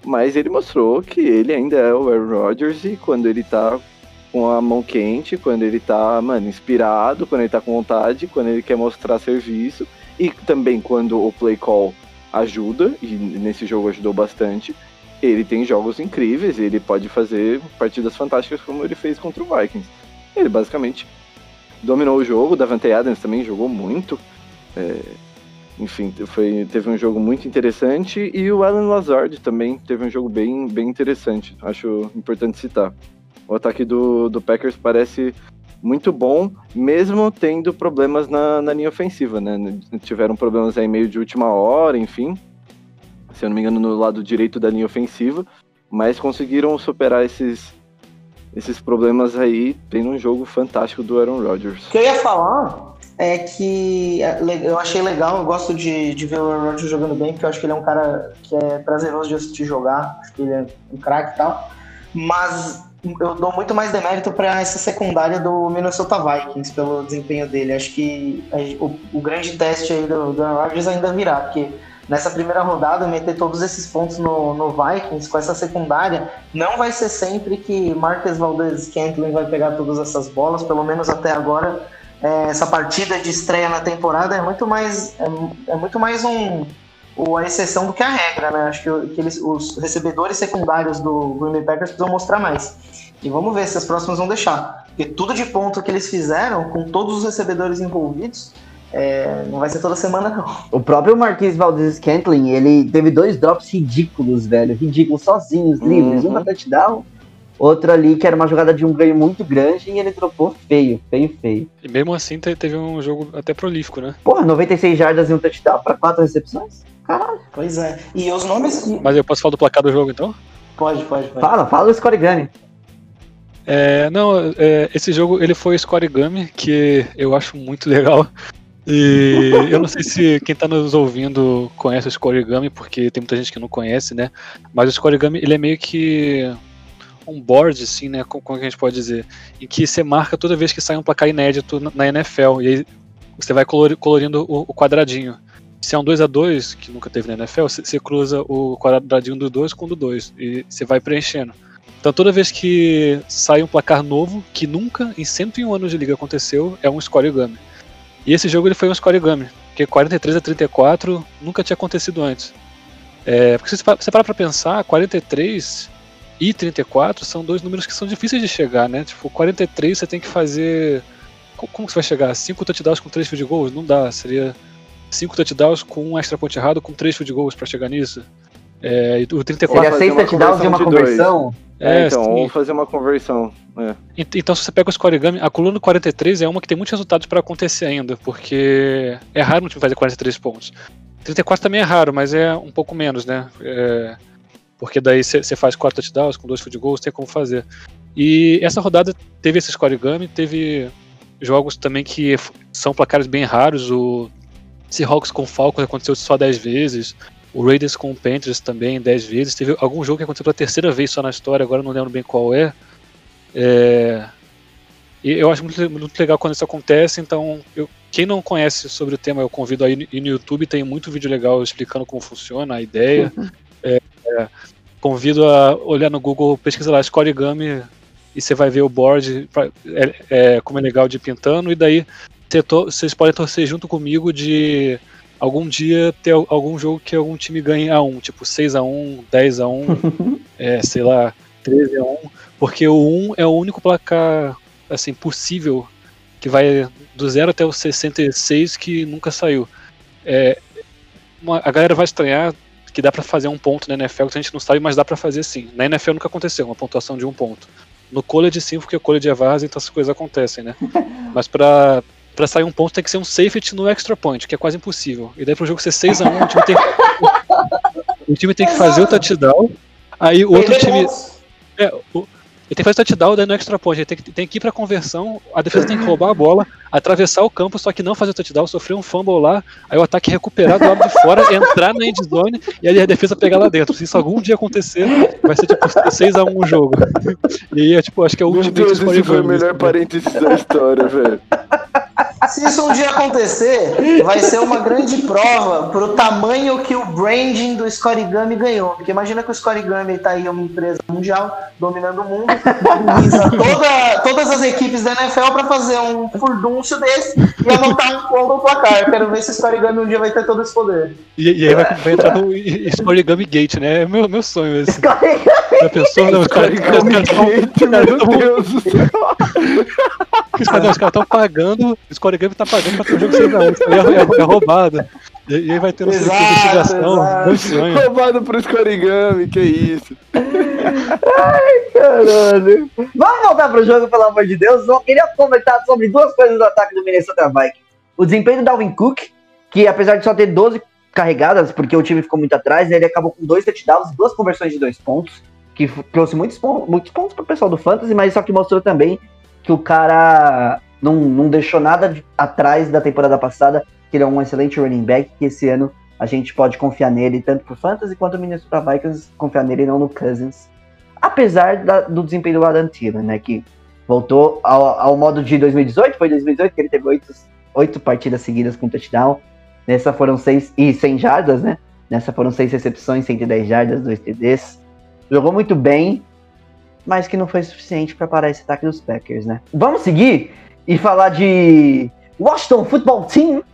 Mas ele mostrou que ele ainda é o Aaron Rodgers e quando ele tá com a mão quente, quando ele tá, mano, inspirado, quando ele tá com vontade, quando ele quer mostrar serviço, e também quando o play call ajuda, e nesse jogo ajudou bastante, ele tem jogos incríveis, ele pode fazer partidas fantásticas como ele fez contra o Vikings. Ele basicamente dominou o jogo, Davante Adams também jogou muito. é, enfim, foi, teve um jogo muito interessante e o Alan Lazard também teve um jogo bem, bem interessante. Acho importante citar. O ataque do, do Packers parece muito bom, mesmo tendo problemas na, na linha ofensiva, né? Tiveram problemas aí meio de última hora, enfim. Se eu não me engano, no lado direito da linha ofensiva, mas conseguiram superar esses, esses problemas aí, tendo um jogo fantástico do Aaron Rodgers. O que eu ia falar é que é, eu achei legal, eu gosto de, de ver o Aaron Rodgers jogando bem, porque eu acho que ele é um cara que é prazeroso de assistir jogar, acho que ele é um craque e tal, mas eu dou muito mais demérito para essa secundária do Minnesota Vikings pelo desempenho dele. Acho que o, o grande teste aí do, do Rodgers ainda virá, porque nessa primeira rodada meter todos esses pontos no, no Vikings com essa secundária não vai ser sempre que Marcus Valdez Scantling vai pegar todas essas bolas, pelo menos até agora é, essa partida de estreia na temporada é muito mais é, é muito mais um o- a exceção do que a regra, né? Acho que, que eles, os recebedores secundários do Green Bay Packers precisam mostrar mais. E vamos ver se as próximas vão deixar. Porque tudo de ponto que eles fizeram, com todos os recebedores envolvidos, é, não vai ser toda semana, não. O próprio Marquis Valdez Scantling, ele teve dois drops ridículos, velho. Ridículos, sozinhos, livres. Uhum. Uma touchdown, outra ali que era uma jogada de um ganho muito grande e ele dropou feio, feio, feio. E mesmo assim te- teve um jogo até prolífico, né? Porra, 96 jardas e um touchdown pra quatro recepções? Caralho. Pois é. E os nomes. Mas eu posso falar do placar do jogo então? Pode, pode, pode. Fala, fala o Scorigami. É, não, é, esse jogo ele foi Scorigami, que eu acho muito legal. E eu não sei se quem tá nos ouvindo conhece o Scorigami, porque tem muita gente que não conhece, né? Mas o Scorigami ele é meio que um board, assim, né? Como, como que a gente pode dizer? Em que você marca toda vez que sai um placar inédito na- na NFL. E aí você vai colori- colorindo o, o quadradinho. Se é um 2 a 2 que nunca teve na NFL, você, cruza o quadradinho do 2 com o do 2. E você vai preenchendo. Então toda vez que sai um placar novo, que nunca em 101 anos de liga aconteceu, é um scorigami. E esse jogo ele foi um scorigami, porque 43 a 34 nunca tinha acontecido antes. É, porque se você pa- você parar pra pensar, 43 e 34 são dois números que são difíceis de chegar, né? Tipo, 43 você tem que fazer co- como que você vai chegar? 5 touchdowns com 3 field goals? Não dá, seria 5 touchdowns com um extra point errado com 3 field goals pra chegar nisso. É, e o 34 Seria fazer seis uma touchdowns e uma conversão dois. É, É, então, sim. vamos fazer uma conversão. É. Ent- Então, se você pega o Scorigami, a coluna 43 é uma que tem muitos resultados para acontecer ainda, porque é raro um time fazer 43 pontos. 34 também é raro, mas é um pouco menos, né? É, porque daí você faz 4 touchdowns com 2 field goals, tem como fazer. E essa rodada teve esse Scorigami, teve jogos também que são placares bem raros. O Seahawks com Falcons aconteceu só 10 vezes. O Raiders com o Panthers também 10 vezes. Teve algum jogo que aconteceu pela terceira vez só na história, agora não lembro bem qual é. É, e eu acho muito, muito legal quando isso acontece, então eu- quem não conhece sobre o tema, eu convido aí no- no YouTube, tem muito vídeo legal explicando como funciona, a ideia. É, é, convido a olhar no Google, pesquisa lá Scorigami e você vai ver o board, pra- é, é, como é legal de pintando, e daí vocês podem torcer junto comigo de algum dia ter al- algum jogo que algum time ganhe a 1, tipo 6 a 1 10 a 1 é, sei lá, 13 a 1 porque o 1 é o único placar assim possível que vai do 0 até o 66 que nunca saiu. É, uma- a galera vai estranhar que dá pra fazer um ponto na NFL que a gente não sabe, mas dá pra fazer sim. Na NFL nunca aconteceu uma pontuação de um ponto. No college sim, porque o college é vaza, então essas coisas acontecem, né? mas pra Pra sair um ponto tem que ser um safety no extra point, que é quase impossível. E daí pro jogo ser 6x1, o time tem, o time tem que fazer o touchdown. Aí o outro time. É, o- ele tem que fazer touchdown daí no extra point. Ele tem que, tem que ir pra conversão, a defesa tem que roubar a bola, atravessar o campo, só que não fazer o touchdown, sofrer um fumble lá, aí o ataque recuperar do lado de fora, entrar na end zone e aí a defesa pegar lá dentro. Se isso algum dia acontecer, vai ser tipo 6x1 o jogo. E aí é tipo, acho que é o Meu último Deus, esse foi o melhor parênteses da história, velho. Se isso um dia acontecer, vai ser uma grande prova pro tamanho que o branding do Scorigami ganhou. Porque imagina que o Scorigami tá aí uma empresa mundial, dominando o mundo, mobiliza toda, todas as equipes da NFL pra fazer um furdúncio desse e anotar um ponto no placar. Quero ver se o Scorigami um dia vai ter todo esse poder. E, e aí vai, vai entrar no Origami Gate, né? É meu, meu sonho esse. Scorigami. A pessoa, não, os caras Meu Deus do céu. Os caras estão pagando, o Scorigami tá pagando pra ter um jogo sem isso aí é, é, é roubado. E, e aí vai ter uma Exato, investigação, exato. meu sonho. Roubado pro Scorigami, que isso. Caralho. Vamos voltar pro jogo, pelo amor de Deus. Só queria comentar sobre duas coisas do ataque do Minnesota Vikings. O desempenho do Dalvin Cook, que apesar de só ter 12 carregadas, porque o time ficou muito atrás, ele acabou com dois touchdowns, duas conversões de dois pontos, que trouxe muitos, pon- muitos pontos pro pessoal do Fantasy, mas só que mostrou também que o cara não, não deixou nada de- atrás da temporada passada, que ele é um excelente running back, que esse ano a gente pode confiar nele, tanto pro Fantasy quanto o Minnesota Vikings confiar nele e não no Cousins. Apesar da- do desempenho do Adam Thielen, né, que voltou ao, ao modo de 2018, foi 2018 que ele teve oito, oito partidas seguidas com touchdown, nessa foram seis, e 100 jardas, né, nessa foram seis recepções, 110 jardas, dois TDs, jogou muito bem, mas que não foi suficiente para parar esse ataque dos Packers, né. Vamos seguir e falar de Washington Football Team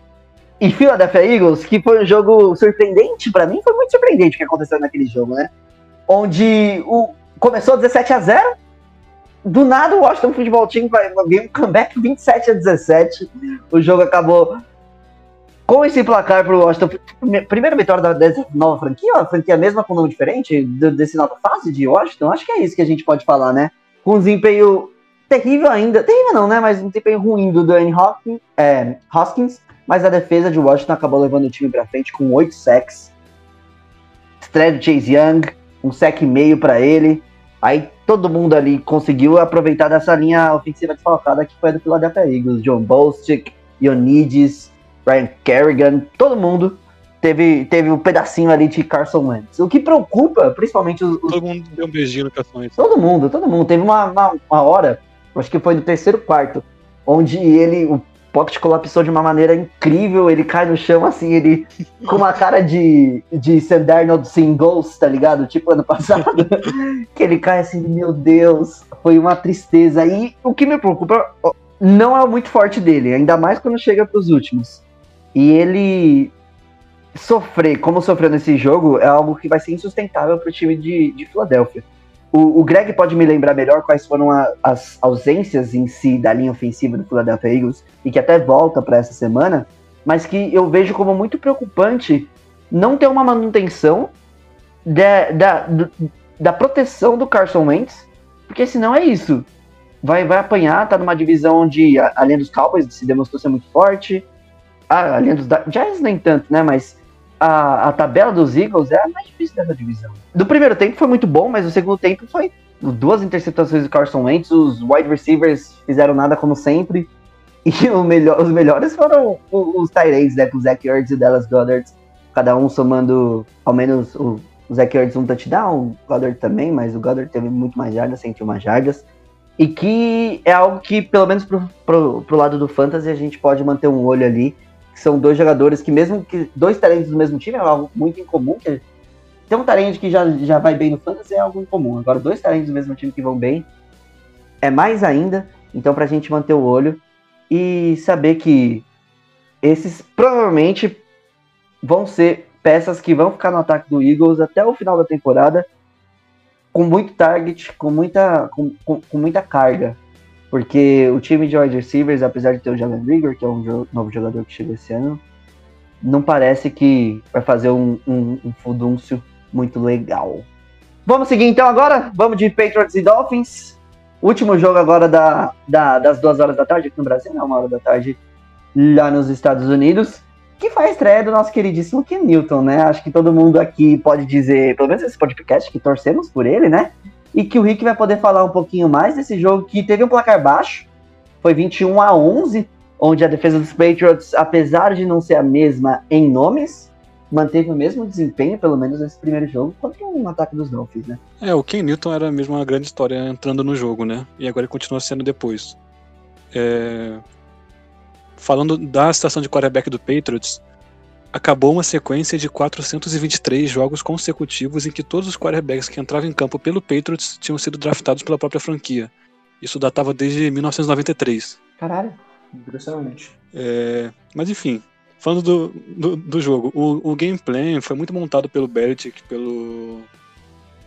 e Philadelphia Eagles, que foi um jogo surpreendente para mim, foi muito surpreendente o que aconteceu naquele jogo, né, onde o começou 17 a 0 do nada o Washington Football Team vai um comeback 27 a 17 o jogo acabou com esse placar pro Washington primeira vitória da dessa nova franquia uma franquia mesma com nome diferente do- desse nova fase de Washington acho que é isso que a gente pode falar né com um desempenho terrível ainda terrível não né mas um desempenho ruim do Dwayne Hopkins, é, Hoskins mas a defesa de Washington acabou levando o time pra frente com oito sacks estreia do Chase Young um sec e meio para ele. Aí todo mundo ali conseguiu aproveitar dessa linha ofensiva desfalcada que foi a do Philadelphia Eagles. John Bostic, Ionidis, Ryan Kerrigan, todo mundo teve, teve um pedacinho ali de Carson Wentz. O que preocupa, principalmente os, Todo mundo deu um beijinho no cartão. todo mundo, todo mundo. Teve uma, uma, uma hora, acho que foi no terceiro quarto, onde ele, o pocket colapsou de uma maneira incrível, ele cai no chão assim, ele com uma cara de, de Sam Darnold sem goals, tá ligado? Tipo ano passado, que ele cai assim, meu Deus, foi uma tristeza. E o que me preocupa não é muito forte dele, ainda mais quando chega pros últimos. E ele sofrer, como sofreu nesse jogo, é algo que vai ser insustentável pro time de, de Filadélfia. O, o Greg pode me lembrar melhor quais foram a- as ausências em si da linha ofensiva do Philadelphia Eagles e que até volta para essa semana, mas que eu vejo como muito preocupante não ter uma manutenção da, da, da proteção do Carson Wentz, porque senão é isso. Vai, vai apanhar, tá numa divisão onde a, a linha dos Cowboys se demonstrou ser muito forte, a, a linha dos Giants nem tanto, né, mas a, a tabela dos Eagles é a mais difícil dessa divisão. Do primeiro tempo foi muito bom, mas o segundo tempo foi duas interceptações do Carson Wentz, os wide receivers fizeram nada como sempre, e o melhor, os melhores foram os Tyrants, né, com o Zach Ertz e o Dallas Goddard, cada um somando ao menos o, o Zach Ertz um touchdown, o Goddard também, mas o Goddard teve muito mais jardas, 101 jardas, e que é algo que, pelo menos pro, pro, pro lado do Fantasy, a gente pode manter um olho ali, que são dois jogadores que mesmo que dois talentos do mesmo time é algo muito incomum, que ter um talento que já, já vai bem no Fantasy é algo incomum, agora dois talentos do mesmo time que vão bem é mais ainda, então pra gente manter o olho e saber que esses provavelmente vão ser peças que vão ficar no ataque do Eagles até o final da temporada com muito target, com muita, com, com, com muita carga. Porque o time de wide receivers, apesar de ter o Jalen Rigor, que é um jo- novo jogador que chegou esse ano, não parece que vai fazer um, um, um fudúncio muito legal. Vamos seguir então agora? Vamos de Patriots e Dolphins. Último jogo agora da, da- das duas horas da tarde aqui no Brasil, né? Uma hora da tarde lá nos Estados Unidos. Que faz estreia do nosso queridíssimo Ken Newton, né? Acho que todo mundo aqui pode dizer, pelo menos esse podcast, que torcemos por ele, né? E que o Rick vai poder falar um pouquinho mais desse jogo que teve um placar baixo. Foi 21 a 11, onde a defesa dos Patriots, apesar de não ser a mesma em nomes, manteve o mesmo desempenho, pelo menos nesse primeiro jogo, contra um ataque dos Dolphins, né? É, o Ken Newton era mesmo uma grande história entrando no jogo, né? E agora ele continua sendo depois. É, Falando da situação de quarterback do Patriots, acabou uma sequência de 423 jogos consecutivos em que todos os quarterbacks que entravam em campo pelo Patriots tinham sido draftados pela própria franquia. Isso datava desde 1993. Caralho. Impressionante. É, mas enfim, falando do, do, do jogo, o, o game plan foi muito montado pelo Belichick, pelo.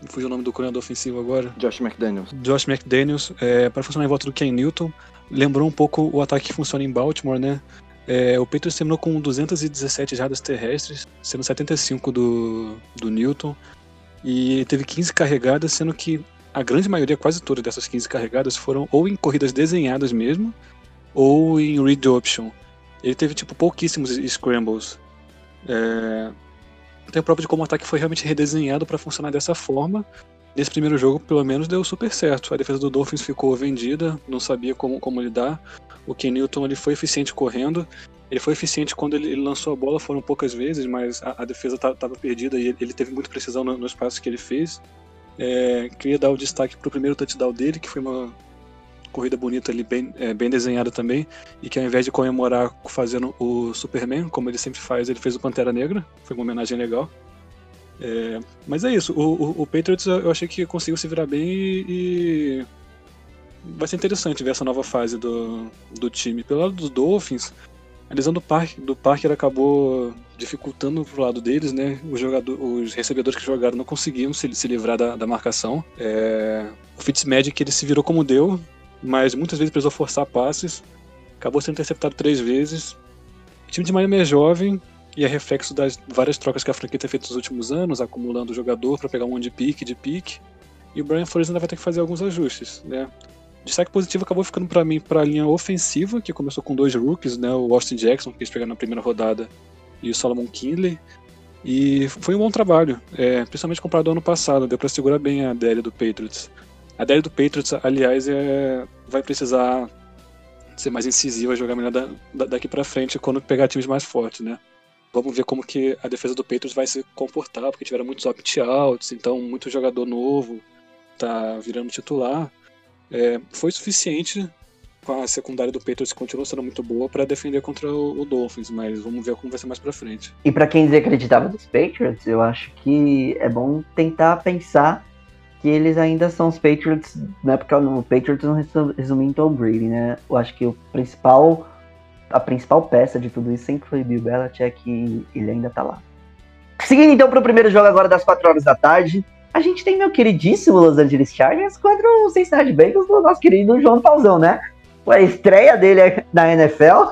Me fugiu o nome do coordenador ofensivo agora. Josh McDaniels. Josh McDaniels, é, para funcionar em volta do Ken Newton. Lembrou um pouco o ataque que funciona em Baltimore, né? É, o Patriots terminou com 217 jardas terrestres, sendo 75 do, do Newton. E teve 15 carregadas, sendo que a grande maioria, quase todas dessas 15 carregadas, foram ou em corridas desenhadas mesmo, ou em read option. Ele teve, tipo, pouquíssimos scrambles. É... Tem prova de como o ataque foi realmente redesenhado para funcionar dessa forma. Nesse primeiro jogo, pelo menos, deu super certo. A defesa do Dolphins ficou vendida, não sabia como, como lidar. O Ken Newton ele foi eficiente correndo. Ele foi eficiente quando ele, lançou a bola, foram poucas vezes, mas a, a defesa estava perdida e ele, ele teve muita precisão no, nos passos que ele fez. É, queria dar o destaque para o primeiro touchdown dele, que foi uma corrida bonita ali, bem, é, bem desenhada também, e que ao invés de comemorar fazendo o Superman, como ele sempre faz, ele fez o Pantera Negra, foi uma homenagem legal. É, mas é isso, o, o, o Patriots eu achei que conseguiu se virar bem e vai ser interessante ver essa nova fase do, do time. Pelo lado dos Dolphins, a lesão do, Park, do Parker acabou dificultando pro lado deles, né? Os, jogador, os recebedores que jogaram não conseguiam se, se livrar da, da marcação. É, o Fitzmagic ele se virou como deu, mas muitas vezes precisou forçar passes. Acabou sendo interceptado três vezes. O time de Miami é jovem e é reflexo das várias trocas que a franquia tem feito nos últimos anos, acumulando jogador para pegar um de pique, de pique. E o Brian Flores ainda vai ter que fazer alguns ajustes, né? Destaque positivo acabou ficando para mim para a linha ofensiva, que começou com dois rookies, né? O Austin Jackson, que eles pegaram na primeira rodada, e o Solomon Kinley. E foi um bom trabalho, é, principalmente comparado ao ano passado, deu para segurar bem a DL do Patriots. A DL do Patriots, aliás, é, vai precisar ser mais incisiva, jogar melhor da, da, daqui para frente quando pegar times mais fortes, né? Vamos ver como que a defesa do Patriots vai se comportar, porque tiveram muitos opt-outs, então muito jogador novo tá virando titular. É, foi suficiente a secundária do Patriots que continua sendo muito boa para defender contra o, Dolphins, mas vamos ver como vai ser mais para frente. E para quem desacreditava dos Patriots, eu acho que é bom tentar pensar que eles ainda são os Patriots, não é porque o Patriots não resume em Tom Brady, né? Eu acho que o principal, a principal peça de tudo isso sempre foi Bill Belichick e ele ainda tá lá. Seguindo então para o primeiro jogo agora das 4 horas da tarde, a gente tem meu queridíssimo Los Angeles Chargers contra o Cincinnati Bengals do nosso querido João Pauzão, né? A estreia dele na NFL,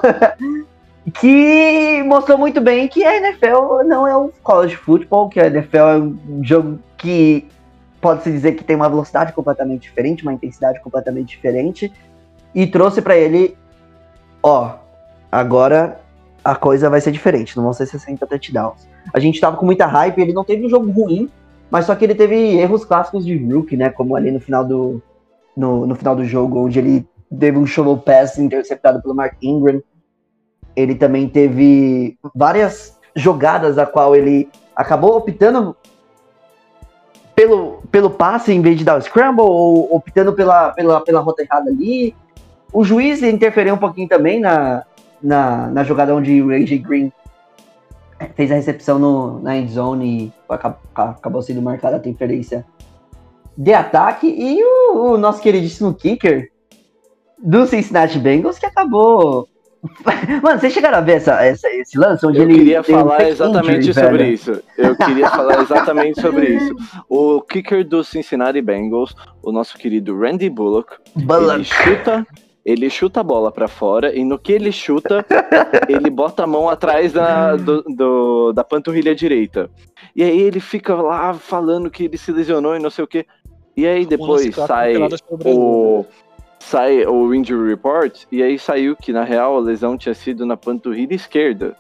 que mostrou muito bem que a NFL não é um college football, que a NFL é um jogo que pode-se dizer que tem uma velocidade completamente diferente, uma intensidade completamente diferente, e trouxe para ele, ó, agora a coisa vai ser diferente, não vão ser 60 touchdowns. A gente tava com muita hype, ele não teve um jogo ruim, mas só que ele teve erros clássicos de rookie, né, como ali no final do no, no final do jogo, onde ele teve um shovel pass interceptado pelo Mark Ingram. Ele também teve várias jogadas a qual ele acabou optando pelo, pelo passe em vez de dar o scramble, ou optando pela, pela, pela rota errada ali. O juiz interferiu um pouquinho também na, na, na jogada onde o AJ Green fez a recepção no, na end zone e acabou, acabou sendo marcada a interferência de ataque. E o, o nosso queridíssimo kicker do Cincinnati Bengals que acabou. Mano, vocês chegaram a ver essa, essa, esse lance onde Eu ele. queria um falar fake exatamente injury, sobre velho? isso. Eu queria falar exatamente sobre isso. O kicker do Cincinnati Bengals, o nosso querido Randy Bullock, ele Bullock. chuta, ele chuta a bola pra fora e no que ele chuta, ele bota a mão atrás da, do, do- da panturrilha direita. E aí ele fica lá falando que ele se lesionou e não sei o que. E aí depois sai o sai o injury report e aí saiu que na real a lesão tinha sido na panturrilha esquerda.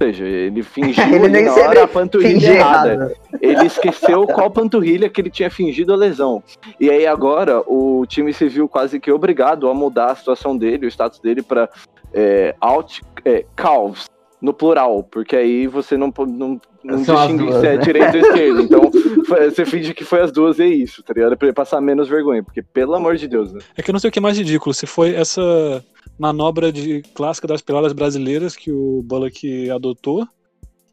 Ou seja, ele fingiu Ele nem na hora a panturrilha errada. errado. Ele esqueceu qual panturrilha que ele tinha fingido a lesão. E aí agora o time se viu quase que obrigado a mudar a situação dele, o status dele para é, out é, calves no plural, porque aí você não não, não São distingue duas, se é né? direito ou esquerdo. Então foi- você finge que foi as duas e é isso, tá ligado? Pra ele passar menos vergonha, porque pelo amor de Deus, né? É que eu não sei o que é mais ridículo, se foi essa manobra de clássica das peladas brasileiras que o Bullock adotou,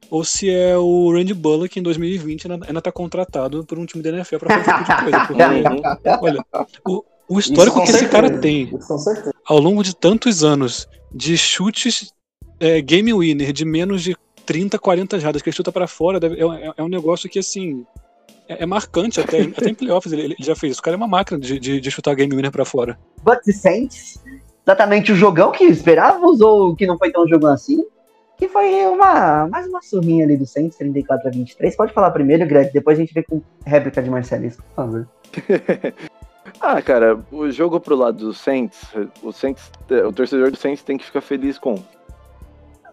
ou se é o Randy Bullock em 2020 ainda, ainda tá contratado por um time da NFL pra fazer esse tipo de coisa. Porque, olha, o, o histórico que esse certeza. cara tem ao longo de tantos anos de chutes é, game winner de menos de 30, 40 jardas que ele chuta pra fora, deve- é, é- é um negócio que assim. É, é marcante até, até em playoffs ele, ele já fez isso. O cara é uma máquina de, de, de chutar game winner pra fora. Bucks e Saints, exatamente o jogão que esperávamos ou que não foi tão jogão assim. Que foi uma mais uma surrinha ali do Saints, 34 a 23. Pode falar primeiro, Greg, depois a gente vê com réplica de Marcelisco, por favor. Ah, cara, o jogo pro lado do Saints, o Saints, o torcedor do Saints tem que ficar feliz com.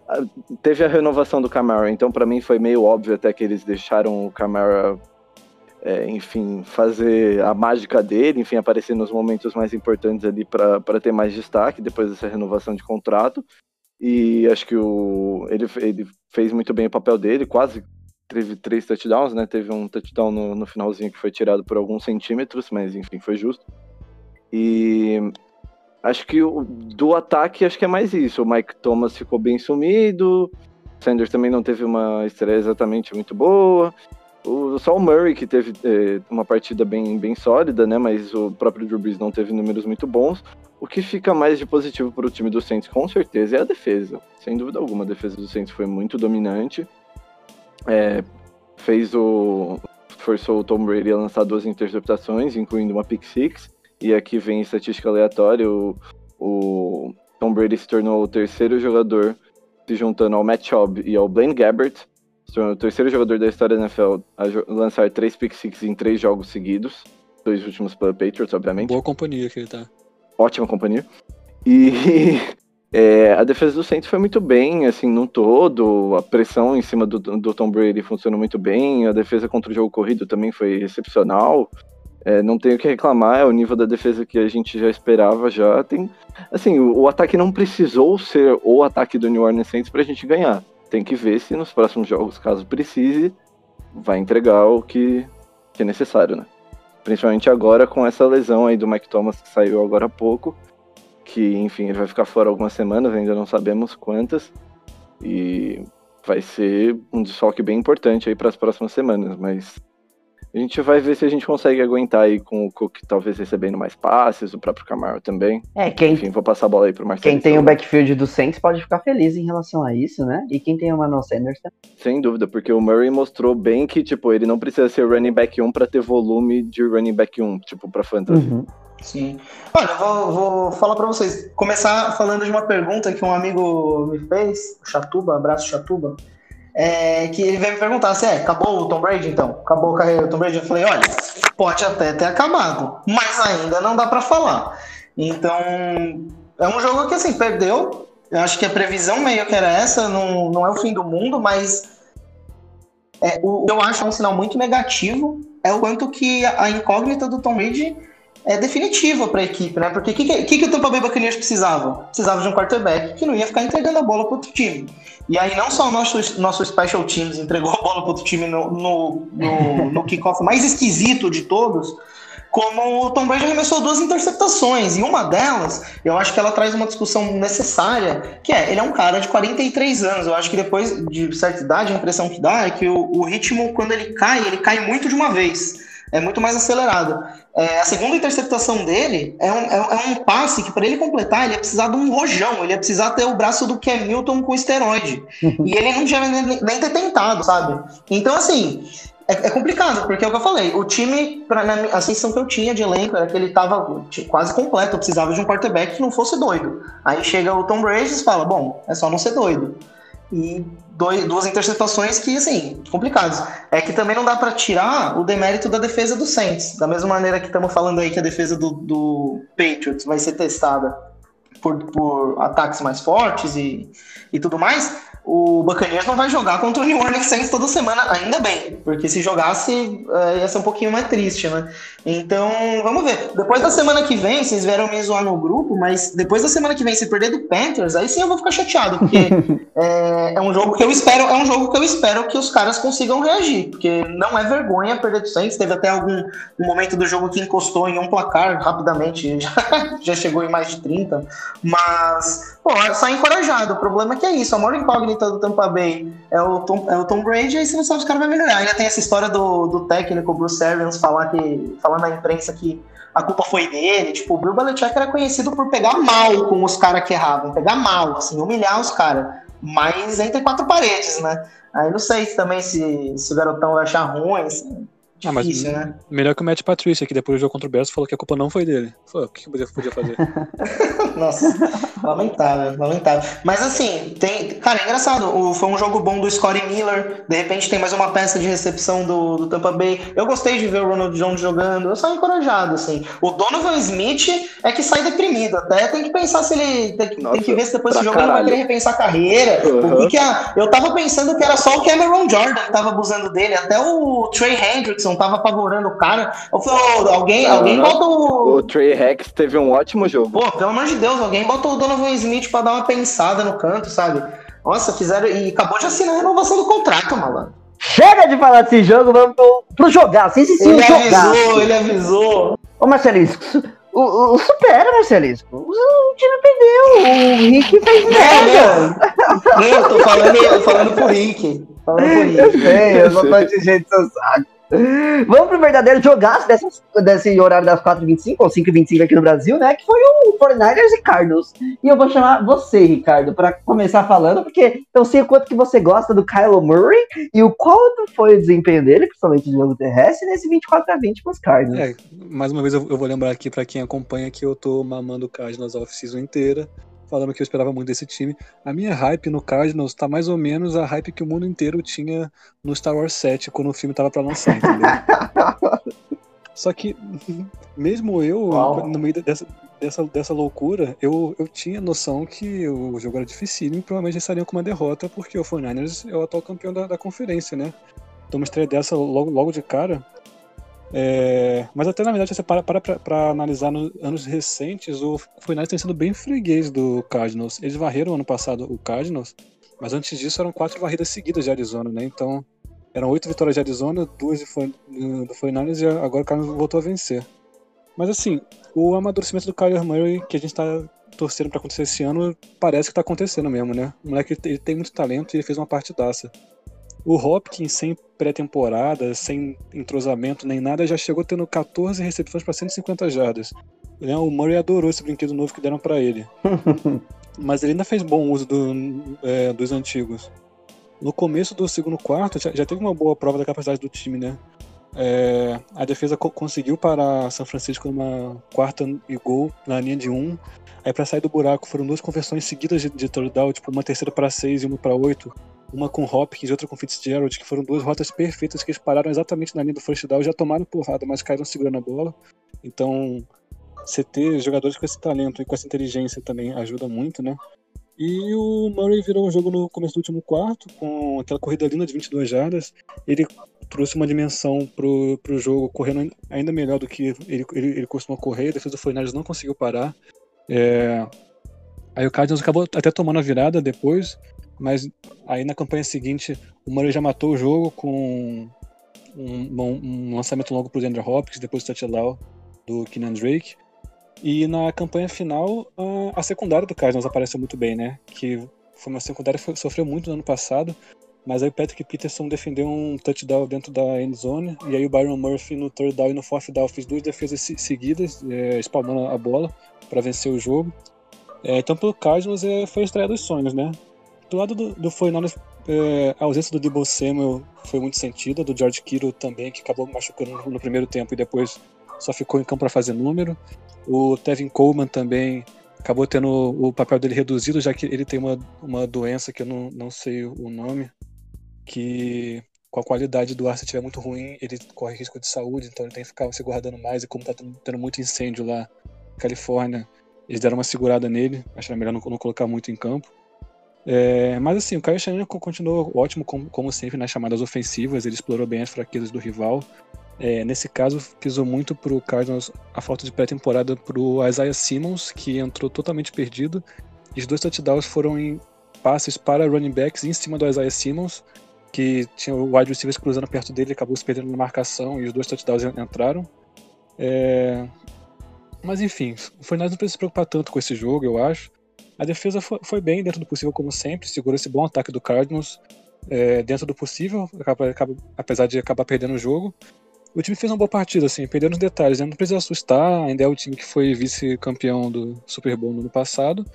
Ah, Teve a renovação do Camara, então pra mim foi meio óbvio até que eles deixaram o Camara, é, enfim, fazer a mágica dele, enfim, aparecer nos momentos mais importantes ali pra ter mais destaque depois dessa renovação de contrato. E acho que o, ele, ele fez muito bem o papel dele, quase teve três touchdowns, né? Teve um touchdown no, no finalzinho que foi tirado por alguns centímetros, mas enfim, foi justo. E acho que o, do ataque, acho que é mais isso. O Mike Thomas ficou bem sumido, Sanders também não teve uma estreia exatamente muito boa. O, só o Murray que teve eh, uma partida bem, bem sólida, né? Mas o próprio Drew Brees não teve números muito bons. O que fica mais de positivo para o time do Saints, com certeza, é a defesa. Sem dúvida alguma, a defesa do Saints foi muito dominante. É, fez o. Forçou o Tom Brady a lançar duas interceptações, incluindo uma pick six. E aqui vem estatística aleatória: o, o Tom Brady se tornou o terceiro jogador, se juntando ao Matt Schaub e ao Blaine Gabbert, se tornou o terceiro jogador da história da NFL a lançar três pick six em três jogos seguidos. Dois últimos pela Patriots, obviamente Boa companhia que ele tá. ótima companhia. E é, a defesa do Saints foi muito bem, assim, num todo. A pressão em cima do, do Tom Brady funcionou muito bem. A defesa contra o jogo corrido também foi excepcional. É, não tenho o que reclamar, é o nível da defesa que a gente já esperava já. Tem, assim, o, o ataque não precisou ser o ataque do New Orleans Saints pra gente ganhar. Tem que ver se nos próximos jogos, caso precise, vai entregar o que, que é necessário, né? Principalmente agora com essa lesão aí do Mike Thomas que saiu agora há pouco. Que, enfim, ele vai ficar fora algumas semanas, ainda não sabemos quantas. E vai ser um desfalque bem importante aí para as próximas semanas. Mas A gente vai ver se a gente consegue aguentar aí com o Cook talvez recebendo mais passes, o próprio Camaro também. É, quem, Enfim, vou passar a bola aí pro Marcelo. quem tem o backfield do Saints pode ficar feliz em relação a isso, né? E quem tem o Manuel Sanders também. Sem dúvida, porque o Murray mostrou bem que, tipo, ele não precisa ser running back 1 pra ter volume de running back 1, tipo, pra fantasy. Uhum. Sim. Olha, eu vou, vou falar pra vocês. Começar falando de uma pergunta que um amigo me fez, o Chatuba, abraço Chatuba. É, que ele veio me perguntar se é, acabou o Tom Brady então? Acabou a carreira do Tom Brady? Eu falei, olha, pode até ter acabado, mas ainda não dá pra falar. Então, é um jogo que assim, perdeu. Eu acho que a previsão meio que era essa, não, não é o fim do mundo, mas é, o, eu acho um sinal muito negativo é o quanto que a incógnita do Tom Brady é definitiva para a equipe, né? Porque o que, que, que o Tampa Bay Buccaneers precisava? Precisava de um quarterback que não ia ficar entregando a bola para outro time. E aí não só o nosso, nosso Special Teams entregou a bola para outro time no, no, no, no kickoff mais esquisito de todos, como o Tom Brady arremessou duas interceptações, e uma delas, eu acho que ela traz uma discussão necessária, que é, ele é um cara de 43 anos, eu acho que depois de certa idade, a impressão que dá é que o, o ritmo, quando ele cai, ele cai muito de uma vez, é muito mais acelerado. É, a segunda interceptação dele é um, é, é um passe que, para ele completar, ele ia precisar de um rojão, ele ia precisar ter o braço do Cam Newton com esteroide. e ele não tinha nem, nem ter tentado, sabe? Então, assim, é, é complicado, porque é o que eu falei. O time, pra, na, a sensação que eu tinha de elenco era que ele tava t- quase completo. Eu precisava de um quarterback que não fosse doido. Aí chega o Tom Brady e fala: Bom, é só não ser doido. E dois, duas interceptações que, assim, complicados. É que também não dá pra tirar o demérito da defesa do Saints. Da mesma maneira que estamos falando aí que a defesa do, do Patriots vai ser testada por, por ataques mais fortes e, e tudo mais, o Buccaneers não vai jogar contra o New Orleans Saints toda semana, ainda bem, porque se jogasse eh, ia ser um pouquinho mais triste, né? Então, vamos ver. Depois da semana que vem, vocês vieram me zoar no grupo, mas depois da semana que vem, se perder do Panthers, aí sim eu vou ficar chateado, porque é, é um jogo que eu espero, é um jogo que eu espero que os caras consigam reagir, porque não é vergonha perder do Saints. Teve até algum um momento do jogo que encostou em um placar rapidamente, já, já chegou em mais de 30, mas pô, é só encorajado. O problema é que é isso, a maior incógnita do Tampa Bay é o Tom, é o Tom Brady, aí você não sabe se o cara vai melhorar. Ainda tem essa história do, do técnico Bruce Arians falar que falar na imprensa que a culpa foi dele. Tipo, o Bill Belichick era conhecido por pegar mal com os caras que erravam, pegar mal, assim, humilhar os caras. Mas entre quatro paredes, né? Aí não sei se também se, se o garotão vai achar ruim, assim, Ah, mas difícil, né? melhor que o Matt Patrícia, que depois do jogo contra o Bears falou que a culpa não foi dele. Falou, o que eu podia fazer? Nossa, lamentável, lamentável. Mas assim, tem. Cara, é engraçado. O, foi um jogo bom do Scottie Miller. De repente tem mais uma peça de recepção do, do Tampa Bay. Eu gostei de ver o Ronald Jones jogando. Eu saio encorajado, assim. O Donovan Smith é que sai deprimido. Até tem que pensar se ele. Tem, que- tem Nossa, que ver se depois desse jogo ele vai caralho. querer repensar a carreira. Uhum. O que que a- eu tava pensando que era só o Cameron Jordan que tava abusando dele. Até o Trey Hendrickson tava apavorando o cara. Eu falei, ô, alguém, alguém Uhum. bota o. O Trey Rex teve um ótimo jogo. Pô, pelo amor de Deus, alguém bota o Donovan Smith pra dar uma pensada no canto, sabe? Nossa, fizeram. E acabou de assinar a renovação do contrato, malandro. Chega de falar desse jogo, vamos pro, pro jogar. Sim, sim, sim, Ele jogar. avisou, ele avisou. Ô, Marcelisco, su- o, o, supera, Marcelisco. O, o time perdeu. O Rick fez merda. Não, eu tô falando, eu falando pro Rick. Falando pro Eu Rick. sei, eu só tô enchendo seu saco. Vamos pro verdadeiro jogaço dessas, desse horário das 4h25 ou 5h25 aqui no Brasil, né? Que foi o 49ers e Cardinals. E eu vou chamar você, Ricardo, pra começar falando, porque eu sei o quanto que você gosta do Kylo Murray e o quanto foi o desempenho dele, principalmente no jogo terrestre, nesse 24x20 com os Cardinals. É, mais uma vez eu, vou lembrar aqui pra quem acompanha que eu tô mamando o Cardinals a off-season inteira, falando que eu esperava muito desse time. A minha hype no Cardinals tá mais ou menos a hype que o mundo inteiro tinha no Star Wars 7 quando o filme tava pra lançar, entendeu? Só que, mesmo eu, no meio dessa, dessa, dessa loucura, eu, eu tinha noção que o jogo era difícil e provavelmente eles estariam com uma derrota, porque o 49ers é o atual campeão da, da conferência, né? Então uma estreia dessa logo, logo de cara. É, mas até na verdade, você para, para analisar nos anos recentes, o 49ers tem sido bem freguês do Cardinals. Eles varreram ano passado o Cardinals, mas antes disso eram quatro varridas seguidas de Arizona, né? Então eram oito vitórias de Arizona, duas do 49ers e agora o Cardinals voltou a vencer. Mas assim, o amadurecimento do Kyler Murray, que a gente tá torcendo pra acontecer esse ano, parece que tá acontecendo mesmo, né? O moleque ele tem muito talento e ele fez uma partidaça. O Hopkins, sem pré-temporada, sem entrosamento nem nada, já chegou tendo 14 recepções para 150 jardas. Né, O Murray adorou esse brinquedo novo que deram para ele. Mas ele ainda fez bom uso do- é, dos antigos. No começo do segundo quarto, já, já teve uma boa prova da capacidade do time, né? É, a defesa co- conseguiu parar São Francisco numa quarta e gol na linha de um. Aí pra sair do buraco foram duas conversões seguidas de, de third down, tipo uma terceira para seis e uma para oito. Uma com Hopkins e outra com Fitzgerald, que foram duas rotas perfeitas que eles pararam exatamente na linha do first down, já tomaram porrada, mas caíram segurando a bola. Então, você ter jogadores com esse talento e com essa inteligência também ajuda muito, né? E o Murray virou o jogo no começo do último quarto, com aquela corrida linda de 22 jardas. Ele trouxe uma dimensão pro, pro jogo, correndo ainda melhor do que ele, ele, ele costuma correr. A defesa do 49 não conseguiu parar. É, Aí o Cardinals acabou até tomando a virada depois, mas aí na campanha seguinte o Murray já matou o jogo com um, bom- um lançamento longo pro Andrew Hopkins, depois o touchdown do Keenan Drake. E na campanha final, a, a secundária do Cardinals apareceu muito bem, né? Que foi uma secundária que sofreu muito no ano passado, mas aí o Patrick Peterson defendeu um touchdown dentro da end zone, e aí o Byron Murphy no third down e no fourth down fez duas defesas se- seguidas, é, a bola para vencer o jogo. É, então, pro Cardinals, é, foi a estreia dos sonhos, né? Do lado do, do 49ers, é, a ausência do Debo Samuel foi muito sentida, do George Kittle também, que acabou machucando no, no primeiro tempo e depois só ficou em campo para fazer número. O Tevin Coleman também acabou tendo o papel dele reduzido, já que ele tem uma, uma doença que eu não, não sei o nome, que com a qualidade do ar, se estiver muito ruim, ele corre risco de saúde, então ele tem que ficar se guardando mais, e como tá tendo, muito incêndio lá na Califórnia, eles deram uma segurada nele, acharam melhor não, não colocar muito em campo. É, mas assim, o Kyle Shanahan co- continuou ótimo, como, como sempre, nas chamadas ofensivas, ele explorou bem as fraquezas do rival. É, nesse caso, pisou muito pro Cardinals a falta de pré-temporada pro Isaiah Simmons, que entrou totalmente perdido. E os dois touchdowns foram em passes para running backs em cima do Isaiah Simmons, que tinha o wide receivers cruzando perto dele, acabou se perdendo na marcação e os dois touchdowns en- entraram. É, mas enfim, o Fernandes não precisa se preocupar tanto com esse jogo, eu acho. A defesa foi, bem dentro do possível, como sempre, segurou esse bom ataque do Cardinals é, dentro do possível, apesar de acabar perdendo o jogo. O time fez uma boa partida, assim, perdendo os detalhes, né? não precisa assustar, ainda é o time que foi vice-campeão do Super Bowl no ano passado,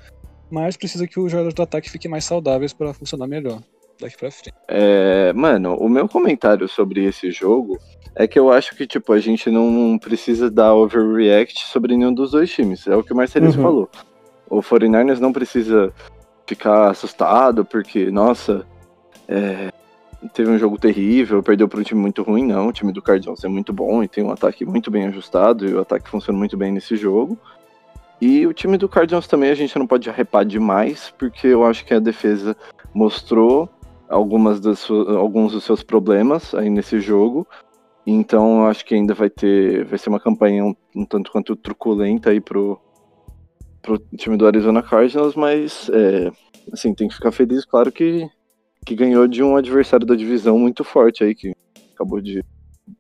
mas precisa que os jogadores do ataque fiquem mais saudáveis para funcionar melhor daqui pra frente. É, mano, o meu comentário sobre esse jogo é que eu acho que, tipo, a gente não precisa dar overreact sobre nenhum dos dois times. É o que o Marcelis Uhum. falou. O 49ers não precisa ficar assustado porque, nossa, é, teve um jogo terrível, perdeu para um time muito ruim. Não, o time do Cardinals é muito bom e tem um ataque muito bem ajustado e o ataque funciona muito bem nesse jogo. E o time do Cardinals também a gente não pode arrepar demais, porque eu acho que a defesa mostrou algumas das alguns dos seus problemas aí nesse jogo. Então acho que ainda vai ter vai ser uma campanha um, um tanto quanto truculenta aí pro pro time do Arizona Cardinals, mas é, assim, tem que ficar feliz, claro que que ganhou de um adversário da divisão muito forte aí que acabou de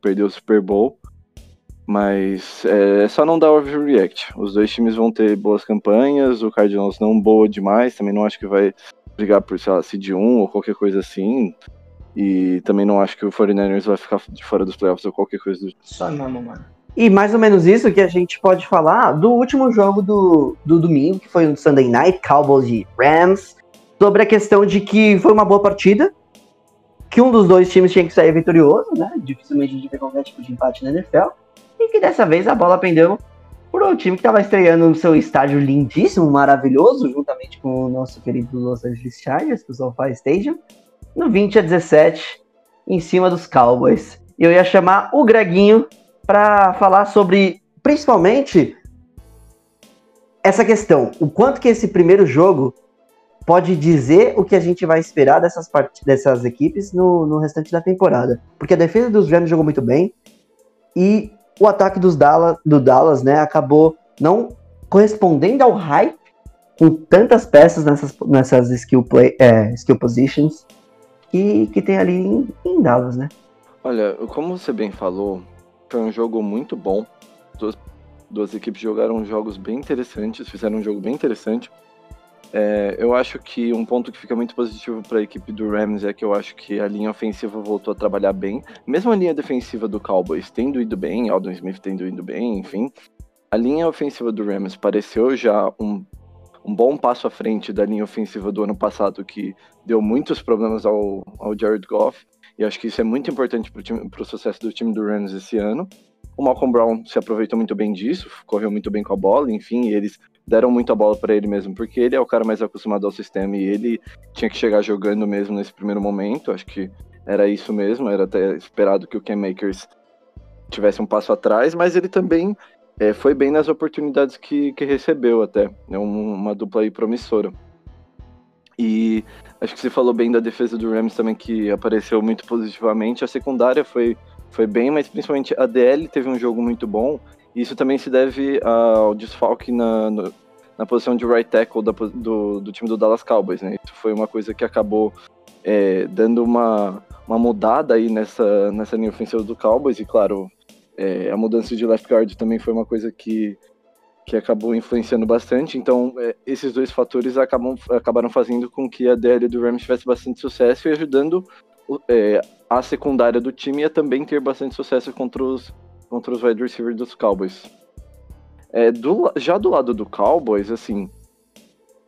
perder o Super Bowl. Mas é, é só não dar overreact. Os dois times vão ter boas campanhas, o Cardinals não boa demais, também não acho que vai brigar por, sei lá, seed 1 ou qualquer coisa assim. E também não acho que o 49ers vai ficar de fora dos playoffs ou qualquer coisa do tipo. Só não, mano. E mais ou menos isso que a gente pode falar do último jogo do, do domingo, que foi no Sunday Night, Cowboys e Rams, sobre a questão de que foi uma boa partida, que um dos dois times tinha que sair vitorioso, né? Dificilmente a gente vê qualquer tipo de empate na NFL, e que dessa vez a bola pendeu por um time que estava estreando no seu estádio lindíssimo, maravilhoso, juntamente com o nosso querido Los Angeles Chargers, o SoFi Stadium, no 20 a 17, em cima dos Cowboys. E eu ia chamar o Greguinho para falar sobre, principalmente, essa questão. O quanto que esse primeiro jogo pode dizer o que a gente vai esperar dessas, dessas equipes no, no restante da temporada. Porque a defesa dos Rams jogou muito bem e o ataque dos Dallas, do Dallas né, acabou não correspondendo ao hype com tantas peças nessas, nessas skill, play, é, skill positions que, que tem ali em, em Dallas, né? Olha, como você bem falou, foi um jogo muito bom. Duas, duas equipes jogaram jogos bem interessantes, fizeram um jogo bem interessante. É, eu acho que um ponto que fica muito positivo para a equipe do Rams é que eu acho que a linha ofensiva voltou a trabalhar bem. Mesmo a linha defensiva do Cowboys tendo ido bem, Aldon Smith tendo ido bem, enfim. A linha ofensiva do Rams pareceu já um, um bom passo à frente da linha ofensiva do ano passado, que deu muitos problemas ao, ao Jared Goff. E acho que isso é muito importante para o sucesso do time do Rams esse ano. O Malcolm Brown se aproveitou muito bem disso, correu muito bem com a bola, enfim, eles deram muita bola para ele mesmo, porque ele é o cara mais acostumado ao sistema e ele tinha que chegar jogando mesmo nesse primeiro momento. Acho que era isso mesmo, era até esperado que o Cam Makers tivesse um passo atrás, mas ele também é, foi bem nas oportunidades que, que recebeu até. É um, uma dupla aí promissora. E acho que você falou bem da defesa do Rams também, que apareceu muito positivamente. A secundária foi, foi bem, mas principalmente a DL teve um jogo muito bom. Isso também se deve ao desfalque na, no, na posição de right tackle da, do, do time do Dallas Cowboys, né? Isso foi uma coisa que acabou é, dando uma, uma mudada aí nessa, nessa linha ofensiva do Cowboys, e claro, é, a mudança de left guard também foi uma coisa que, que acabou influenciando bastante, então é, esses dois fatores acabam, acabaram fazendo com que a DL do Rams tivesse bastante sucesso e ajudando é, a secundária do time a também ter bastante sucesso contra os contra os wide receivers dos Cowboys. É, do, já do lado do Cowboys, assim,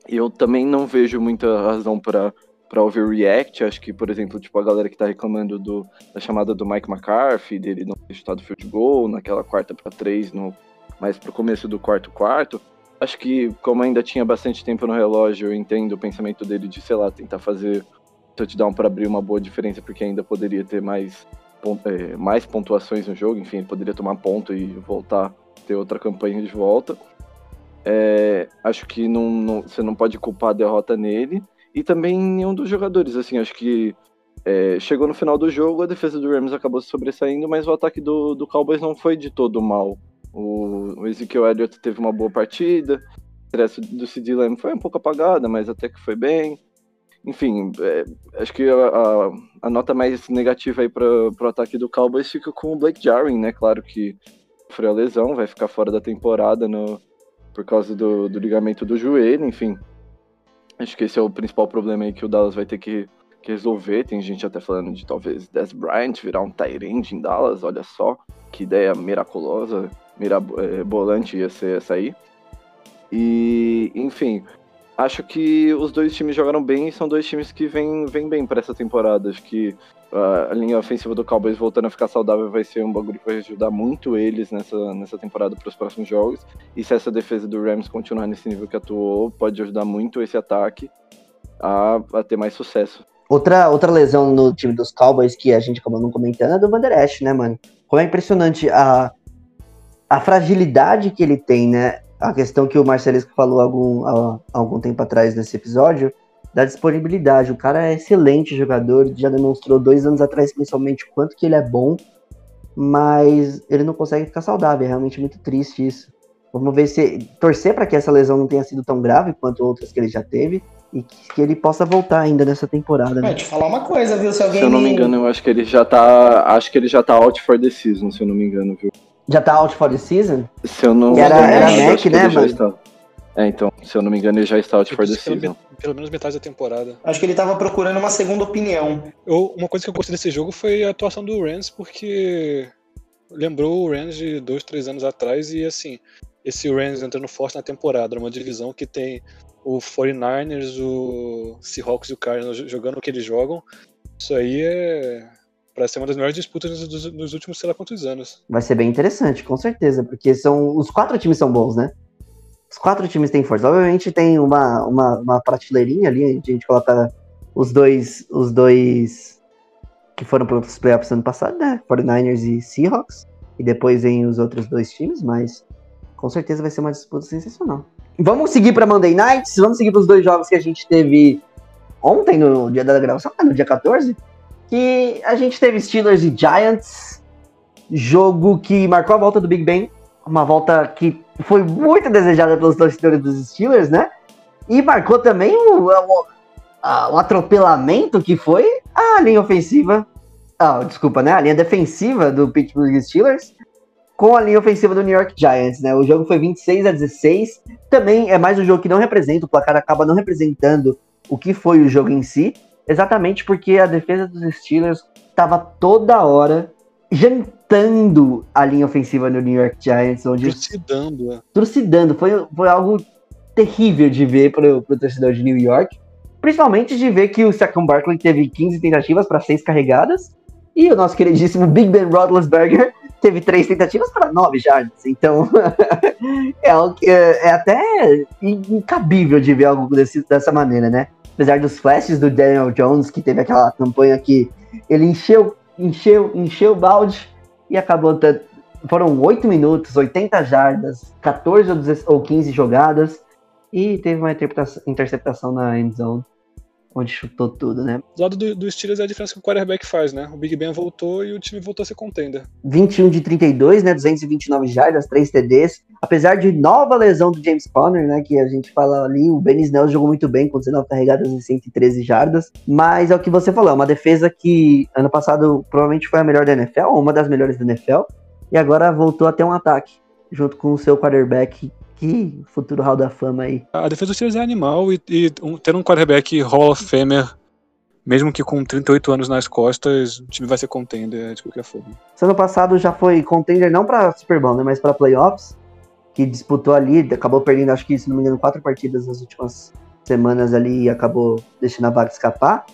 eu também não vejo muita razão para para overreact. Acho que, por exemplo, tipo, a galera que tá reclamando do, da chamada do Mike McCarthy, dele não ter chutado field goal naquela quarta para três, no, mais pro começo do quarto quarto. Acho que, como ainda tinha bastante tempo no relógio, eu entendo o pensamento dele de, sei lá, tentar fazer touchdown para abrir uma boa diferença, porque ainda poderia ter mais mais pontuações no jogo, enfim, ele poderia tomar ponto e voltar, ter outra campanha de volta. É, acho que não, não, você não pode culpar a derrota nele e também nenhum dos jogadores. Assim, acho que é, chegou no final do jogo, a defesa do Rams acabou se sobressaindo, mas o ataque do, do Cowboys não foi de todo mal. O, o Ezekiel Elliott teve uma boa partida, o do CD Lamb foi um pouco apagada, mas até que foi bem enfim, é, acho que a, a, a, nota mais negativa aí para o ataque do Cowboys fica com o Blake Jarwin, né? Claro que sofreu a lesão, vai ficar fora da temporada no, por causa do, do, ligamento do joelho, enfim. Acho que esse é o principal problema aí que o Dallas vai ter que, que resolver. Tem gente até falando de talvez Des Bryant virar um Tyrande em Dallas, olha só, que ideia miraculosa, mirabolante ia ser essa aí. E, enfim, acho que os dois times jogaram bem e são dois times que vêm vem bem para essa temporada. Acho que uh, a linha ofensiva do Cowboys voltando a ficar saudável vai ser um bagulho que vai ajudar muito eles nessa, nessa temporada para os próximos jogos. E se essa defesa do Rams continuar nesse nível que atuou, pode ajudar muito esse ataque a, a ter mais sucesso. Outra, outra lesão no time dos Cowboys que a gente acabou não comentando é do Van Der Esch, né, mano? Como é impressionante a, a fragilidade que ele tem, né? A questão que o Marcelisco falou algum, há, algum tempo atrás nesse episódio, da disponibilidade. O cara é excelente jogador, já demonstrou dois anos atrás, principalmente, quanto que ele é bom, mas ele não consegue ficar saudável. É realmente muito triste isso. Vamos ver se. torcer para que essa lesão não tenha sido tão grave quanto outras que ele já teve e que, que ele possa voltar ainda nessa temporada. Né? É, te falar uma coisa, viu? Se, alguém se eu não me engano, eu acho que ele já tá. Acho que ele já tá out for the season, se eu não me engano, viu? Já tá out for the season? Se eu não era, era Mac, né, mano? Está... É, então, se eu não me engano, ele já está out for the season. Pelo menos metade da temporada. Acho que ele tava procurando uma segunda opinião. Eu, uma coisa que eu gostei desse jogo foi a atuação do Rams, porque lembrou o Rams de dois, três anos atrás, e assim, esse Rams entrando forte na temporada, numa divisão que tem o 49ers, o Seahawks e o Cardinals jogando o que eles jogam. Isso aí é para ser uma das maiores disputas nos, últimos sei lá quantos anos. Vai ser bem interessante, com certeza, porque são os quatro times são bons, né? Os quatro times têm força. Obviamente tem uma, uma, uma prateleirinha ali, a gente coloca os dois os dois que foram para os playoffs ano passado, né? 49ers e Seahawks. E depois vem os outros dois times, mas com certeza vai ser uma disputa sensacional. Vamos seguir para Monday Nights, vamos seguir para os dois jogos que a gente teve ontem, no dia da gravação, no dia 14 que a gente teve Steelers e Giants, jogo que marcou a volta do Big Ben, uma volta que foi muito desejada pelos torcedores dos Steelers, né? E marcou também o, o, o atropelamento que foi a linha ofensiva, ah, desculpa, né? A linha defensiva do Pittsburgh Steelers com a linha ofensiva do New York Giants, né? O jogo foi 26 a 16. Também é mais um jogo que não representa, o placar acaba não representando o que foi o jogo em si, exatamente porque a defesa dos Steelers estava toda hora jantando a linha ofensiva no New York Giants, onde Trucidando, né? trucidando. Foi, foi algo terrível de ver para o torcedor de New York. Principalmente de ver que o Saquon Barkley teve 15 tentativas para 6 carregadas. E o nosso queridíssimo Big Ben Roethlisberger teve 3 tentativas para 9 jardas. Então, é, é, é até incabível de ver algo desse- dessa maneira, né? Apesar dos flashes do Daniel Jones, que teve aquela campanha que ele encheu, encheu, encheu o balde e acabou foram 8 minutos, 80 jardas, 14 ou 16 ou 15 jogadas e teve uma interceptação na end zone, onde chutou tudo, né? Do lado do, do Steelers é a diferença que o quarterback faz, né? O Big Ben voltou e o time voltou a ser contender. 21 de 32, né? 229 jardas, 3 TDs. Apesar de nova lesão do James Conner, né? Que a gente fala ali, o Ben Snell jogou muito bem com 19 carregadas e 113 jardas. Mas é o que você falou, é uma defesa que ano passado provavelmente foi a melhor da NFL, ou uma das melhores da NFL. E agora voltou a ter um ataque, junto com o seu quarterback, que futuro Hall da Fama aí. A defesa dos Steelers é animal e, e um, ter um quarterback Hall of Famer, mesmo que com 38 anos nas costas, o time vai ser contender de qualquer forma. Ano passado já foi contender não para Super Bowl, né, mas para playoffs, que disputou ali, acabou perdendo, acho que, se não me engano, quatro partidas nas últimas semanas ali e acabou deixando a vaga escapar.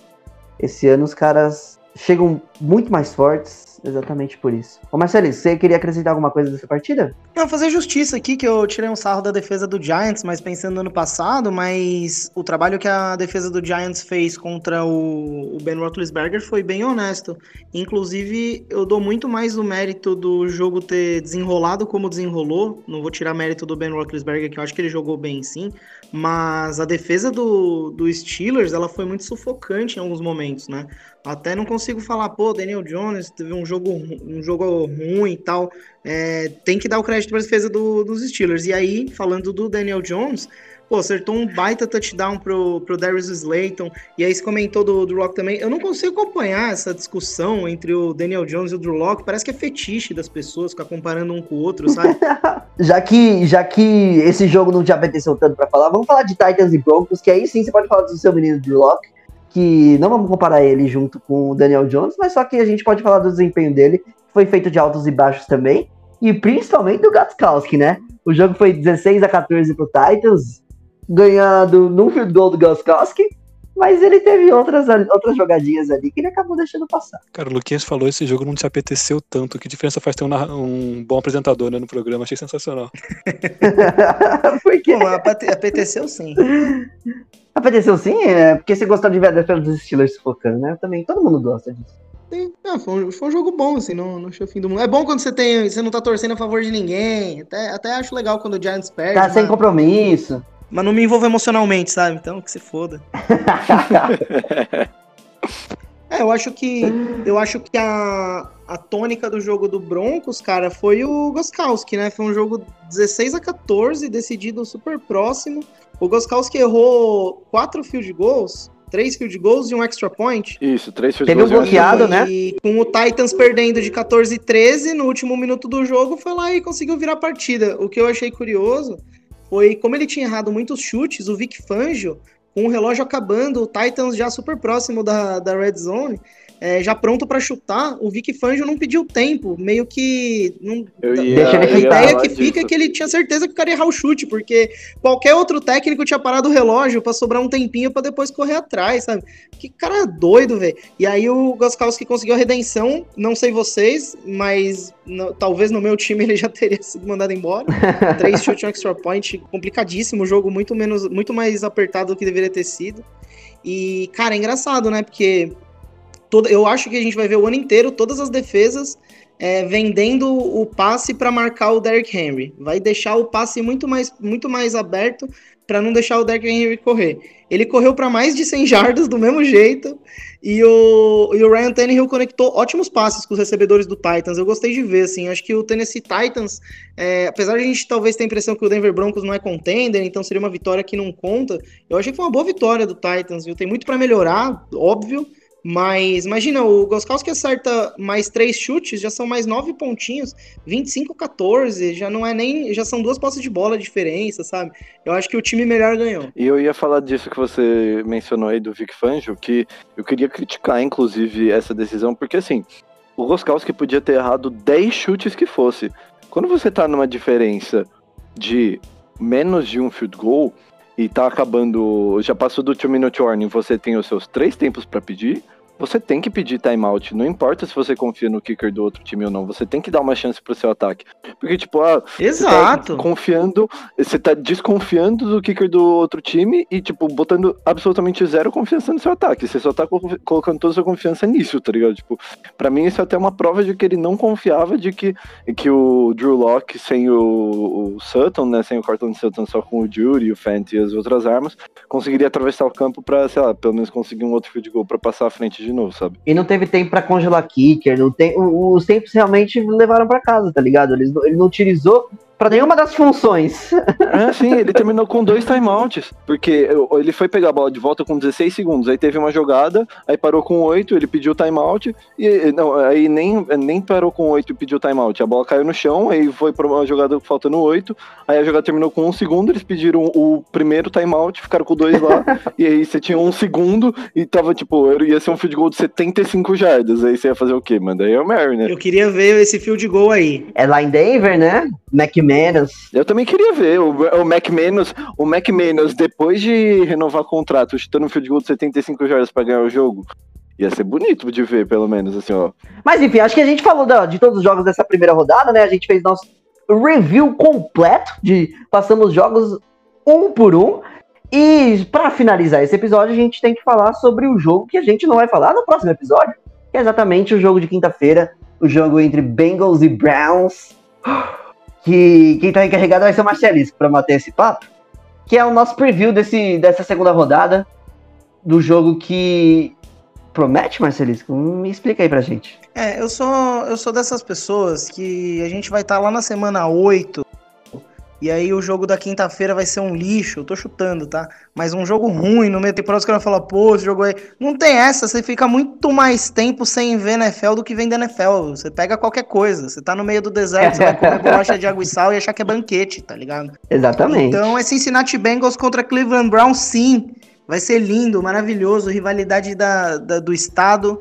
Esse ano os caras chegam muito mais fortes, exatamente por isso. Ô Marcelo, você queria acrescentar alguma coisa dessa partida? Não, fazer justiça aqui, que eu tirei um sarro da defesa do Giants, mas pensando no ano passado, mas o trabalho que a defesa do Giants fez contra o, Ben Roethlisberger foi bem honesto. Inclusive, eu dou muito mais o mérito do jogo ter desenrolado como desenrolou. Não vou tirar mérito do Ben Roethlisberger, que eu acho que ele jogou bem sim. Mas a defesa do, do Steelers, ela foi muito sufocante em alguns momentos, né? Até não consigo falar, pô, Daniel Jones teve um jogo, um jogo ruim e tal. É, tem que dar o crédito para a defesa do- dos Steelers. E aí, falando do Daniel Jones, pô, acertou um baita touchdown pro, pro Darius Slayton. E aí, se comentou do, do Rock também. Eu não consigo acompanhar essa discussão entre o Daniel Jones e o Drew Locke. Parece que é fetiche das pessoas ficar comparando um com o outro, sabe? Já que, já que esse jogo não te apeteceu tanto pra falar, vamos falar de Titans e Broncos, que aí sim você pode falar do seu menino Drew Locke, que não vamos comparar ele junto com o Daniel Jones, mas só que a gente pode falar do desempenho dele, que foi feito de altos e baixos também, e principalmente do Gaskowski, né? O jogo foi 16 a 14 pro Titans, ganhando num field goal do Gaskowski, mas ele teve outras, outras jogadinhas ali que ele acabou deixando passar. Cara, o Luquinhas falou esse jogo não te apeteceu tanto. Que diferença faz ter um, um bom apresentador né, no programa? Achei sensacional. Por quê? Pô, apete- apeteceu sim. Apeteceu sim, é porque você gostou de ver a defesa dos Steelers sufocando, né? Também, todo mundo gosta disso. Sim, ah, foi, um, foi um jogo bom, assim, não, não achei o fim do mundo. É bom quando você tem. Você não tá torcendo a favor de ninguém. Até, até acho legal quando o Giants perde. Tá sem mas, compromisso. Mas não me envolve emocionalmente, sabe? Então que se foda. É, eu acho que eu acho que a, a tônica do jogo do Broncos, cara, foi o Goskowski, né? Foi um jogo 16 a 14, decidido super próximo. O Goskowski errou quatro field goals, três field goals e um extra point. Isso, três field Teve um goals e bloqueado, e, né? E com o Titans perdendo de 14 e 13 no último minuto do jogo, foi lá e conseguiu virar a partida. O que eu achei curioso foi como ele tinha errado muitos chutes, o Vic Fangio, com o relógio acabando, o Titans já super próximo da, da red zone, é, já pronto pra chutar, o Vic Fangio não pediu tempo, meio que não, ia- a ideia que fica é disso. que ele tinha certeza que o cara ia errar o chute, porque qualquer outro técnico tinha parado o relógio pra sobrar um tempinho pra depois correr atrás, sabe? Que cara doido, velho. E aí o Goskowski conseguiu a redenção, não sei vocês, mas no- talvez no meu time ele já teria sido mandado embora. Três chutes um extra point, complicadíssimo, jogo muito menos, muito mais apertado do que deveria ter sido. E, cara, é engraçado, né? Porque toda, eu acho que a gente vai ver o ano inteiro todas as defesas é, vendendo o passe para marcar o Derrick Henry. Vai deixar o passe muito mais, muito mais aberto para não deixar o Derrick Henry correr. Ele correu para mais de 100 jardas do mesmo jeito e o, e o Ryan Tannehill conectou ótimos passes com os recebedores do Titans. Eu gostei de ver, assim. Acho que o Tennessee Titans, é, apesar de a gente talvez ter a impressão que o Denver Broncos não é contender, então seria uma vitória que não conta, eu achei que foi uma boa vitória do Titans, viu? Tem muito para melhorar, óbvio, Mas imagina, o Goskowski acerta mais três chutes, já são mais nove pontinhos, 25-14, já não é nem. Já são duas posses de bola de diferença, sabe? Eu acho que o time melhor ganhou. E eu ia falar disso que você mencionou aí do Vic Fangio, que eu queria criticar, inclusive, essa decisão, porque assim, o Goskowski podia ter errado 10 chutes que fosse. Quando você tá numa diferença de menos de um field goal e tá acabando, já passou do two minute warning, você tem os seus três tempos pra pedir, você tem que pedir timeout. Não importa se você confia no kicker do outro time ou não, você tem que dar uma chance pro seu ataque. Porque, tipo, ah, Exato. Você tá confiando, você tá desconfiando do kicker do outro time e, tipo, botando absolutamente zero confiança no seu ataque. Você só tá co- colocando toda a sua confiança nisso, tá ligado? Tipo, pra mim isso é até uma prova de que ele não confiava de que, que o Drew Locke sem o, o Sutton, né, sem o Cortland Sutton, só com o Judy, o Fent e as outras armas, conseguiria atravessar o campo pra, sei lá, pelo menos conseguir um outro field goal pra passar à frente de novo, sabe? E não teve tempo pra congelar kicker, não tem, os tempos realmente levaram pra casa, tá ligado? Eles ele não utilizou pra nenhuma das funções. É, sim, ele terminou com dois timeouts, porque ele foi pegar a bola de volta com 16 segundos, aí teve uma jogada, aí parou com 8, ele pediu timeout, e não, aí nem, nem parou com 8 e pediu timeout, a bola caiu no chão, aí foi pra uma jogada faltando 8, aí a jogada terminou com um segundo, eles pediram o primeiro timeout, ficaram com dois lá, e aí você tinha um segundo, e tava tipo, ia ser um field goal de 75 jardas, aí você ia fazer o quê, mano? Daí é o Mary, né? Eu queria ver esse field goal aí. É lá em Denver, né? McManus. Eu também queria ver o, o McManus, o McManus, depois de renovar contrato, chutando um field goal de 75 jardas pra ganhar o jogo. Ia ser bonito de ver, pelo menos, assim, ó. Mas enfim, acho que a gente falou da- de todos os jogos dessa primeira rodada, né? A gente fez nosso review completo de passamos os jogos um por um. E pra finalizar esse episódio, a gente tem que falar sobre o jogo que a gente não vai falar no próximo episódio, que é exatamente o jogo de quinta-feira, o jogo entre Bengals e Browns. Que quem tá encarregado vai ser o Marcelisco pra manter esse papo, que é o nosso preview desse, dessa segunda rodada do jogo que promete, Marcelisco? Me explica aí pra gente. É, eu sou, eu sou dessas pessoas que a gente vai estar lá na semana 8. E aí o jogo da quinta-feira vai ser um lixo, eu tô chutando, tá? Mas um jogo ruim no meio da temporada, os caras falam, pô, esse jogo aí. Não tem essa, você fica muito mais tempo sem ver NFL do que vem da NFL. Você pega qualquer coisa. Você tá no meio do deserto, você vai comer bolacha de água e sal e achar que é banquete, tá ligado? Exatamente. Então é Cincinnati Bengals contra Cleveland Browns, sim. Vai ser lindo, maravilhoso, rivalidade da, da- do estado.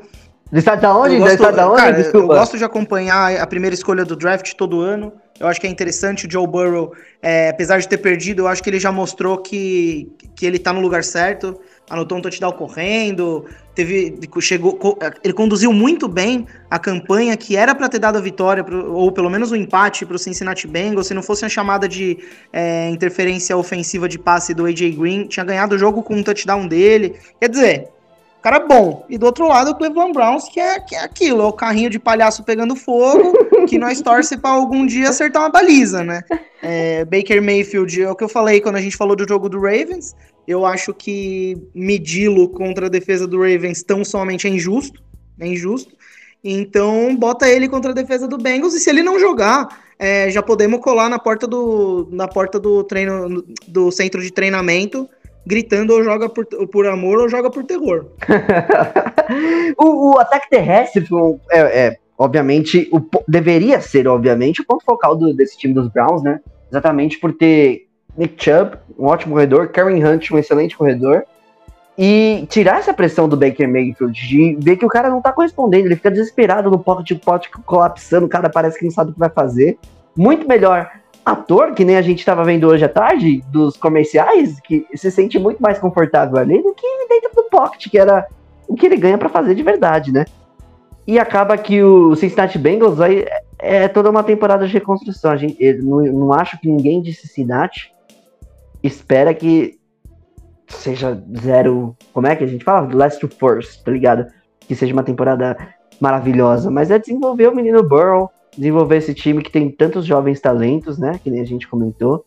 Do estado da onde? Eu Do gosto, estado da onde? cara, eu gosto de acompanhar a primeira escolha do draft todo ano. Eu acho que é interessante o Joe Burrow, é, apesar de ter perdido, eu acho que ele já mostrou que, que ele tá no lugar certo. Anotou um touchdown correndo, teve, chegou, ele conduziu muito bem a campanha que era para ter dado a vitória, ou pelo menos o empate para o Cincinnati Bengals. Se não fosse a chamada de é, interferência ofensiva de passe do AJ Green, tinha ganhado o jogo com um touchdown dele. Quer dizer, cara bom. E do outro lado, o Cleveland Browns, que é, que é aquilo, é o carrinho de palhaço pegando fogo, que nós torce pra algum dia acertar uma baliza, né? É, Baker Mayfield, é o que eu falei quando a gente falou do jogo do Ravens. Eu acho que medi-lo contra a defesa do Ravens tão somente é injusto. É injusto. Então, bota ele contra a defesa do Bengals. E se ele não jogar, é, já podemos colar na porta do, na porta do treino do centro de treinamento, gritando ou joga por, por amor ou joga por terror. o, o ataque terrestre é, é, obviamente, o, deveria ser, obviamente, o ponto focal do- desse time dos Browns, né? Exatamente por ter Nick Chubb, um ótimo corredor, Karen Hunt, um excelente corredor, e tirar essa pressão do Baker Mayfield, de ver que o cara não tá correspondendo, ele fica desesperado no pocket, pocket colapsando, o cara parece que não sabe o que vai fazer. Muito melhor ator, que nem a gente tava vendo hoje à tarde, dos comerciais, que se sente muito mais confortável ali do que dentro do pocket, que era o que ele ganha pra fazer de verdade, né? E acaba que o Cincinnati Bengals vai, é toda uma temporada de reconstrução. A gente, não, não acho que ninguém de Cincinnati espera que seja zero. Como é que a gente fala? Last to first, tá ligado? Que seja uma temporada maravilhosa. Mas é desenvolver o menino Burrow, desenvolver esse time que tem tantos jovens talentos, né? Que nem a gente comentou.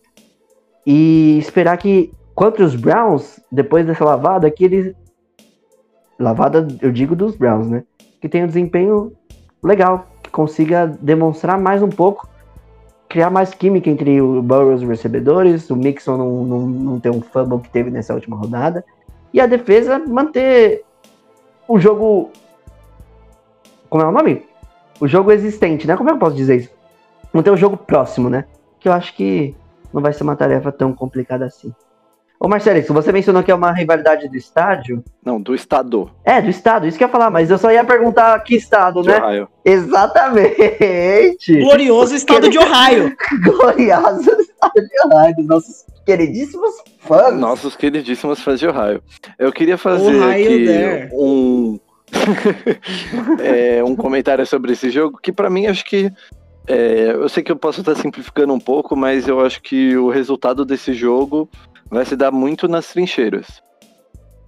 E esperar que, contra os Browns, depois dessa lavada, que eles. Lavada, eu digo dos Browns, né? Que tenha um desempenho legal, que consiga demonstrar mais um pouco, criar mais química entre o Burrow e os recebedores, o Mixon não, não, não ter um fumble que teve nessa última rodada, e a defesa manter o jogo. Como é o nome? O jogo existente, né? Como é que eu posso dizer isso? Não tem o jogo próximo, né? Que eu acho que não vai ser uma tarefa tão complicada assim. Ô Marcelo, se você mencionou que é uma rivalidade do estádio. Não, do estado. É, do estado, isso que eu ia falar, mas eu só ia perguntar que estado, De né? Ohio. Exatamente! Glorioso estado de Ohio. Glorioso estado de Ohio, dos nossos queridíssimos fãs. Nossos queridíssimos fãs de Ohio. Eu queria fazer Ohio aqui there. um é, um comentário sobre esse jogo que pra mim acho que é, eu sei que eu posso estar simplificando um pouco, mas eu acho que o resultado desse jogo vai se dar muito nas trincheiras.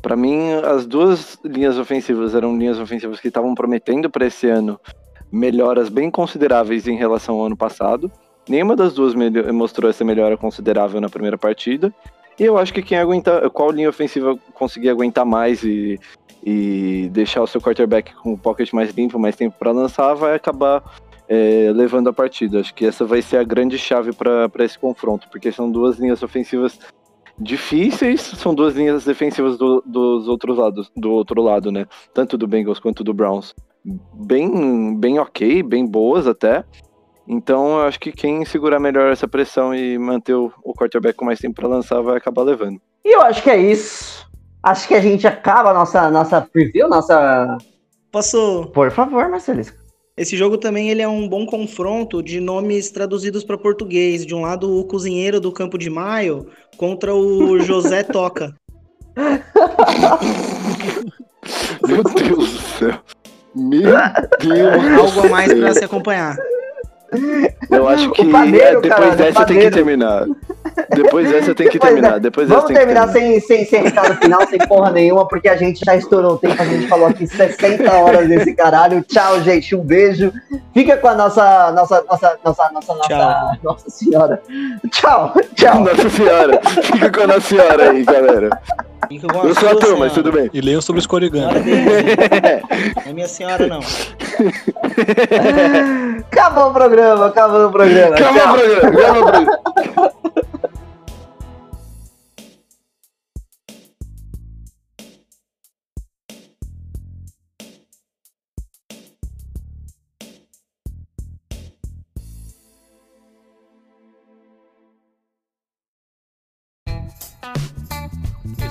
Pra mim, as duas linhas ofensivas eram linhas ofensivas que estavam prometendo para esse ano melhoras bem consideráveis em relação ao ano passado. Nenhuma das duas mostrou essa melhora considerável na primeira partida. E eu acho que quem aguentar, qual linha ofensiva conseguir aguentar mais e, e deixar o seu quarterback com o pocket mais limpo, mais tempo para lançar, vai acabar é, levando a partida. Acho que essa vai ser a grande chave para esse confronto, porque são duas linhas ofensivas difíceis, são duas linhas defensivas do- dos outros lados, do outro lado, né? Tanto do Bengals quanto do Browns. Bem, bem ok, bem boas até. Então eu acho que quem segurar melhor essa pressão e manter o, o quarterback com mais tempo para lançar vai acabar levando. E eu acho que é isso. Acho que a gente acaba a nossa, nossa preview, nossa. Posso. Por favor, Marcelisco. Esse jogo também ele é um bom confronto de nomes traduzidos para português. De um lado, o cozinheiro do Campo de Maio contra o José Toca. Meu Deus do céu. Meu Deus. Algo a mais para se acompanhar. Eu acho que O padeiro, é, depois caralho, o dessa tem que terminar. Depois dessa tem que Depois terminar. da- Depois dessa Vamos tem que terminar terminar. sem, sem, sem recado final, sem porra nenhuma, porque a gente já estourou o tempo, a gente falou aqui 60 horas desse caralho. Tchau, gente, um beijo. Fica com a nossa, nossa, nossa, nossa, nossa, nossa, nossa senhora. Tchau, tchau. Nossa senhora. Fica com a Nossa Senhora aí, galera. Eu sou ator, mas senhora. tudo bem. E leiam sobre os Corigami. Dele. Não é minha senhora, não. Acabou o programa, acabou o programa. Acabou o programa. Acabou o programa.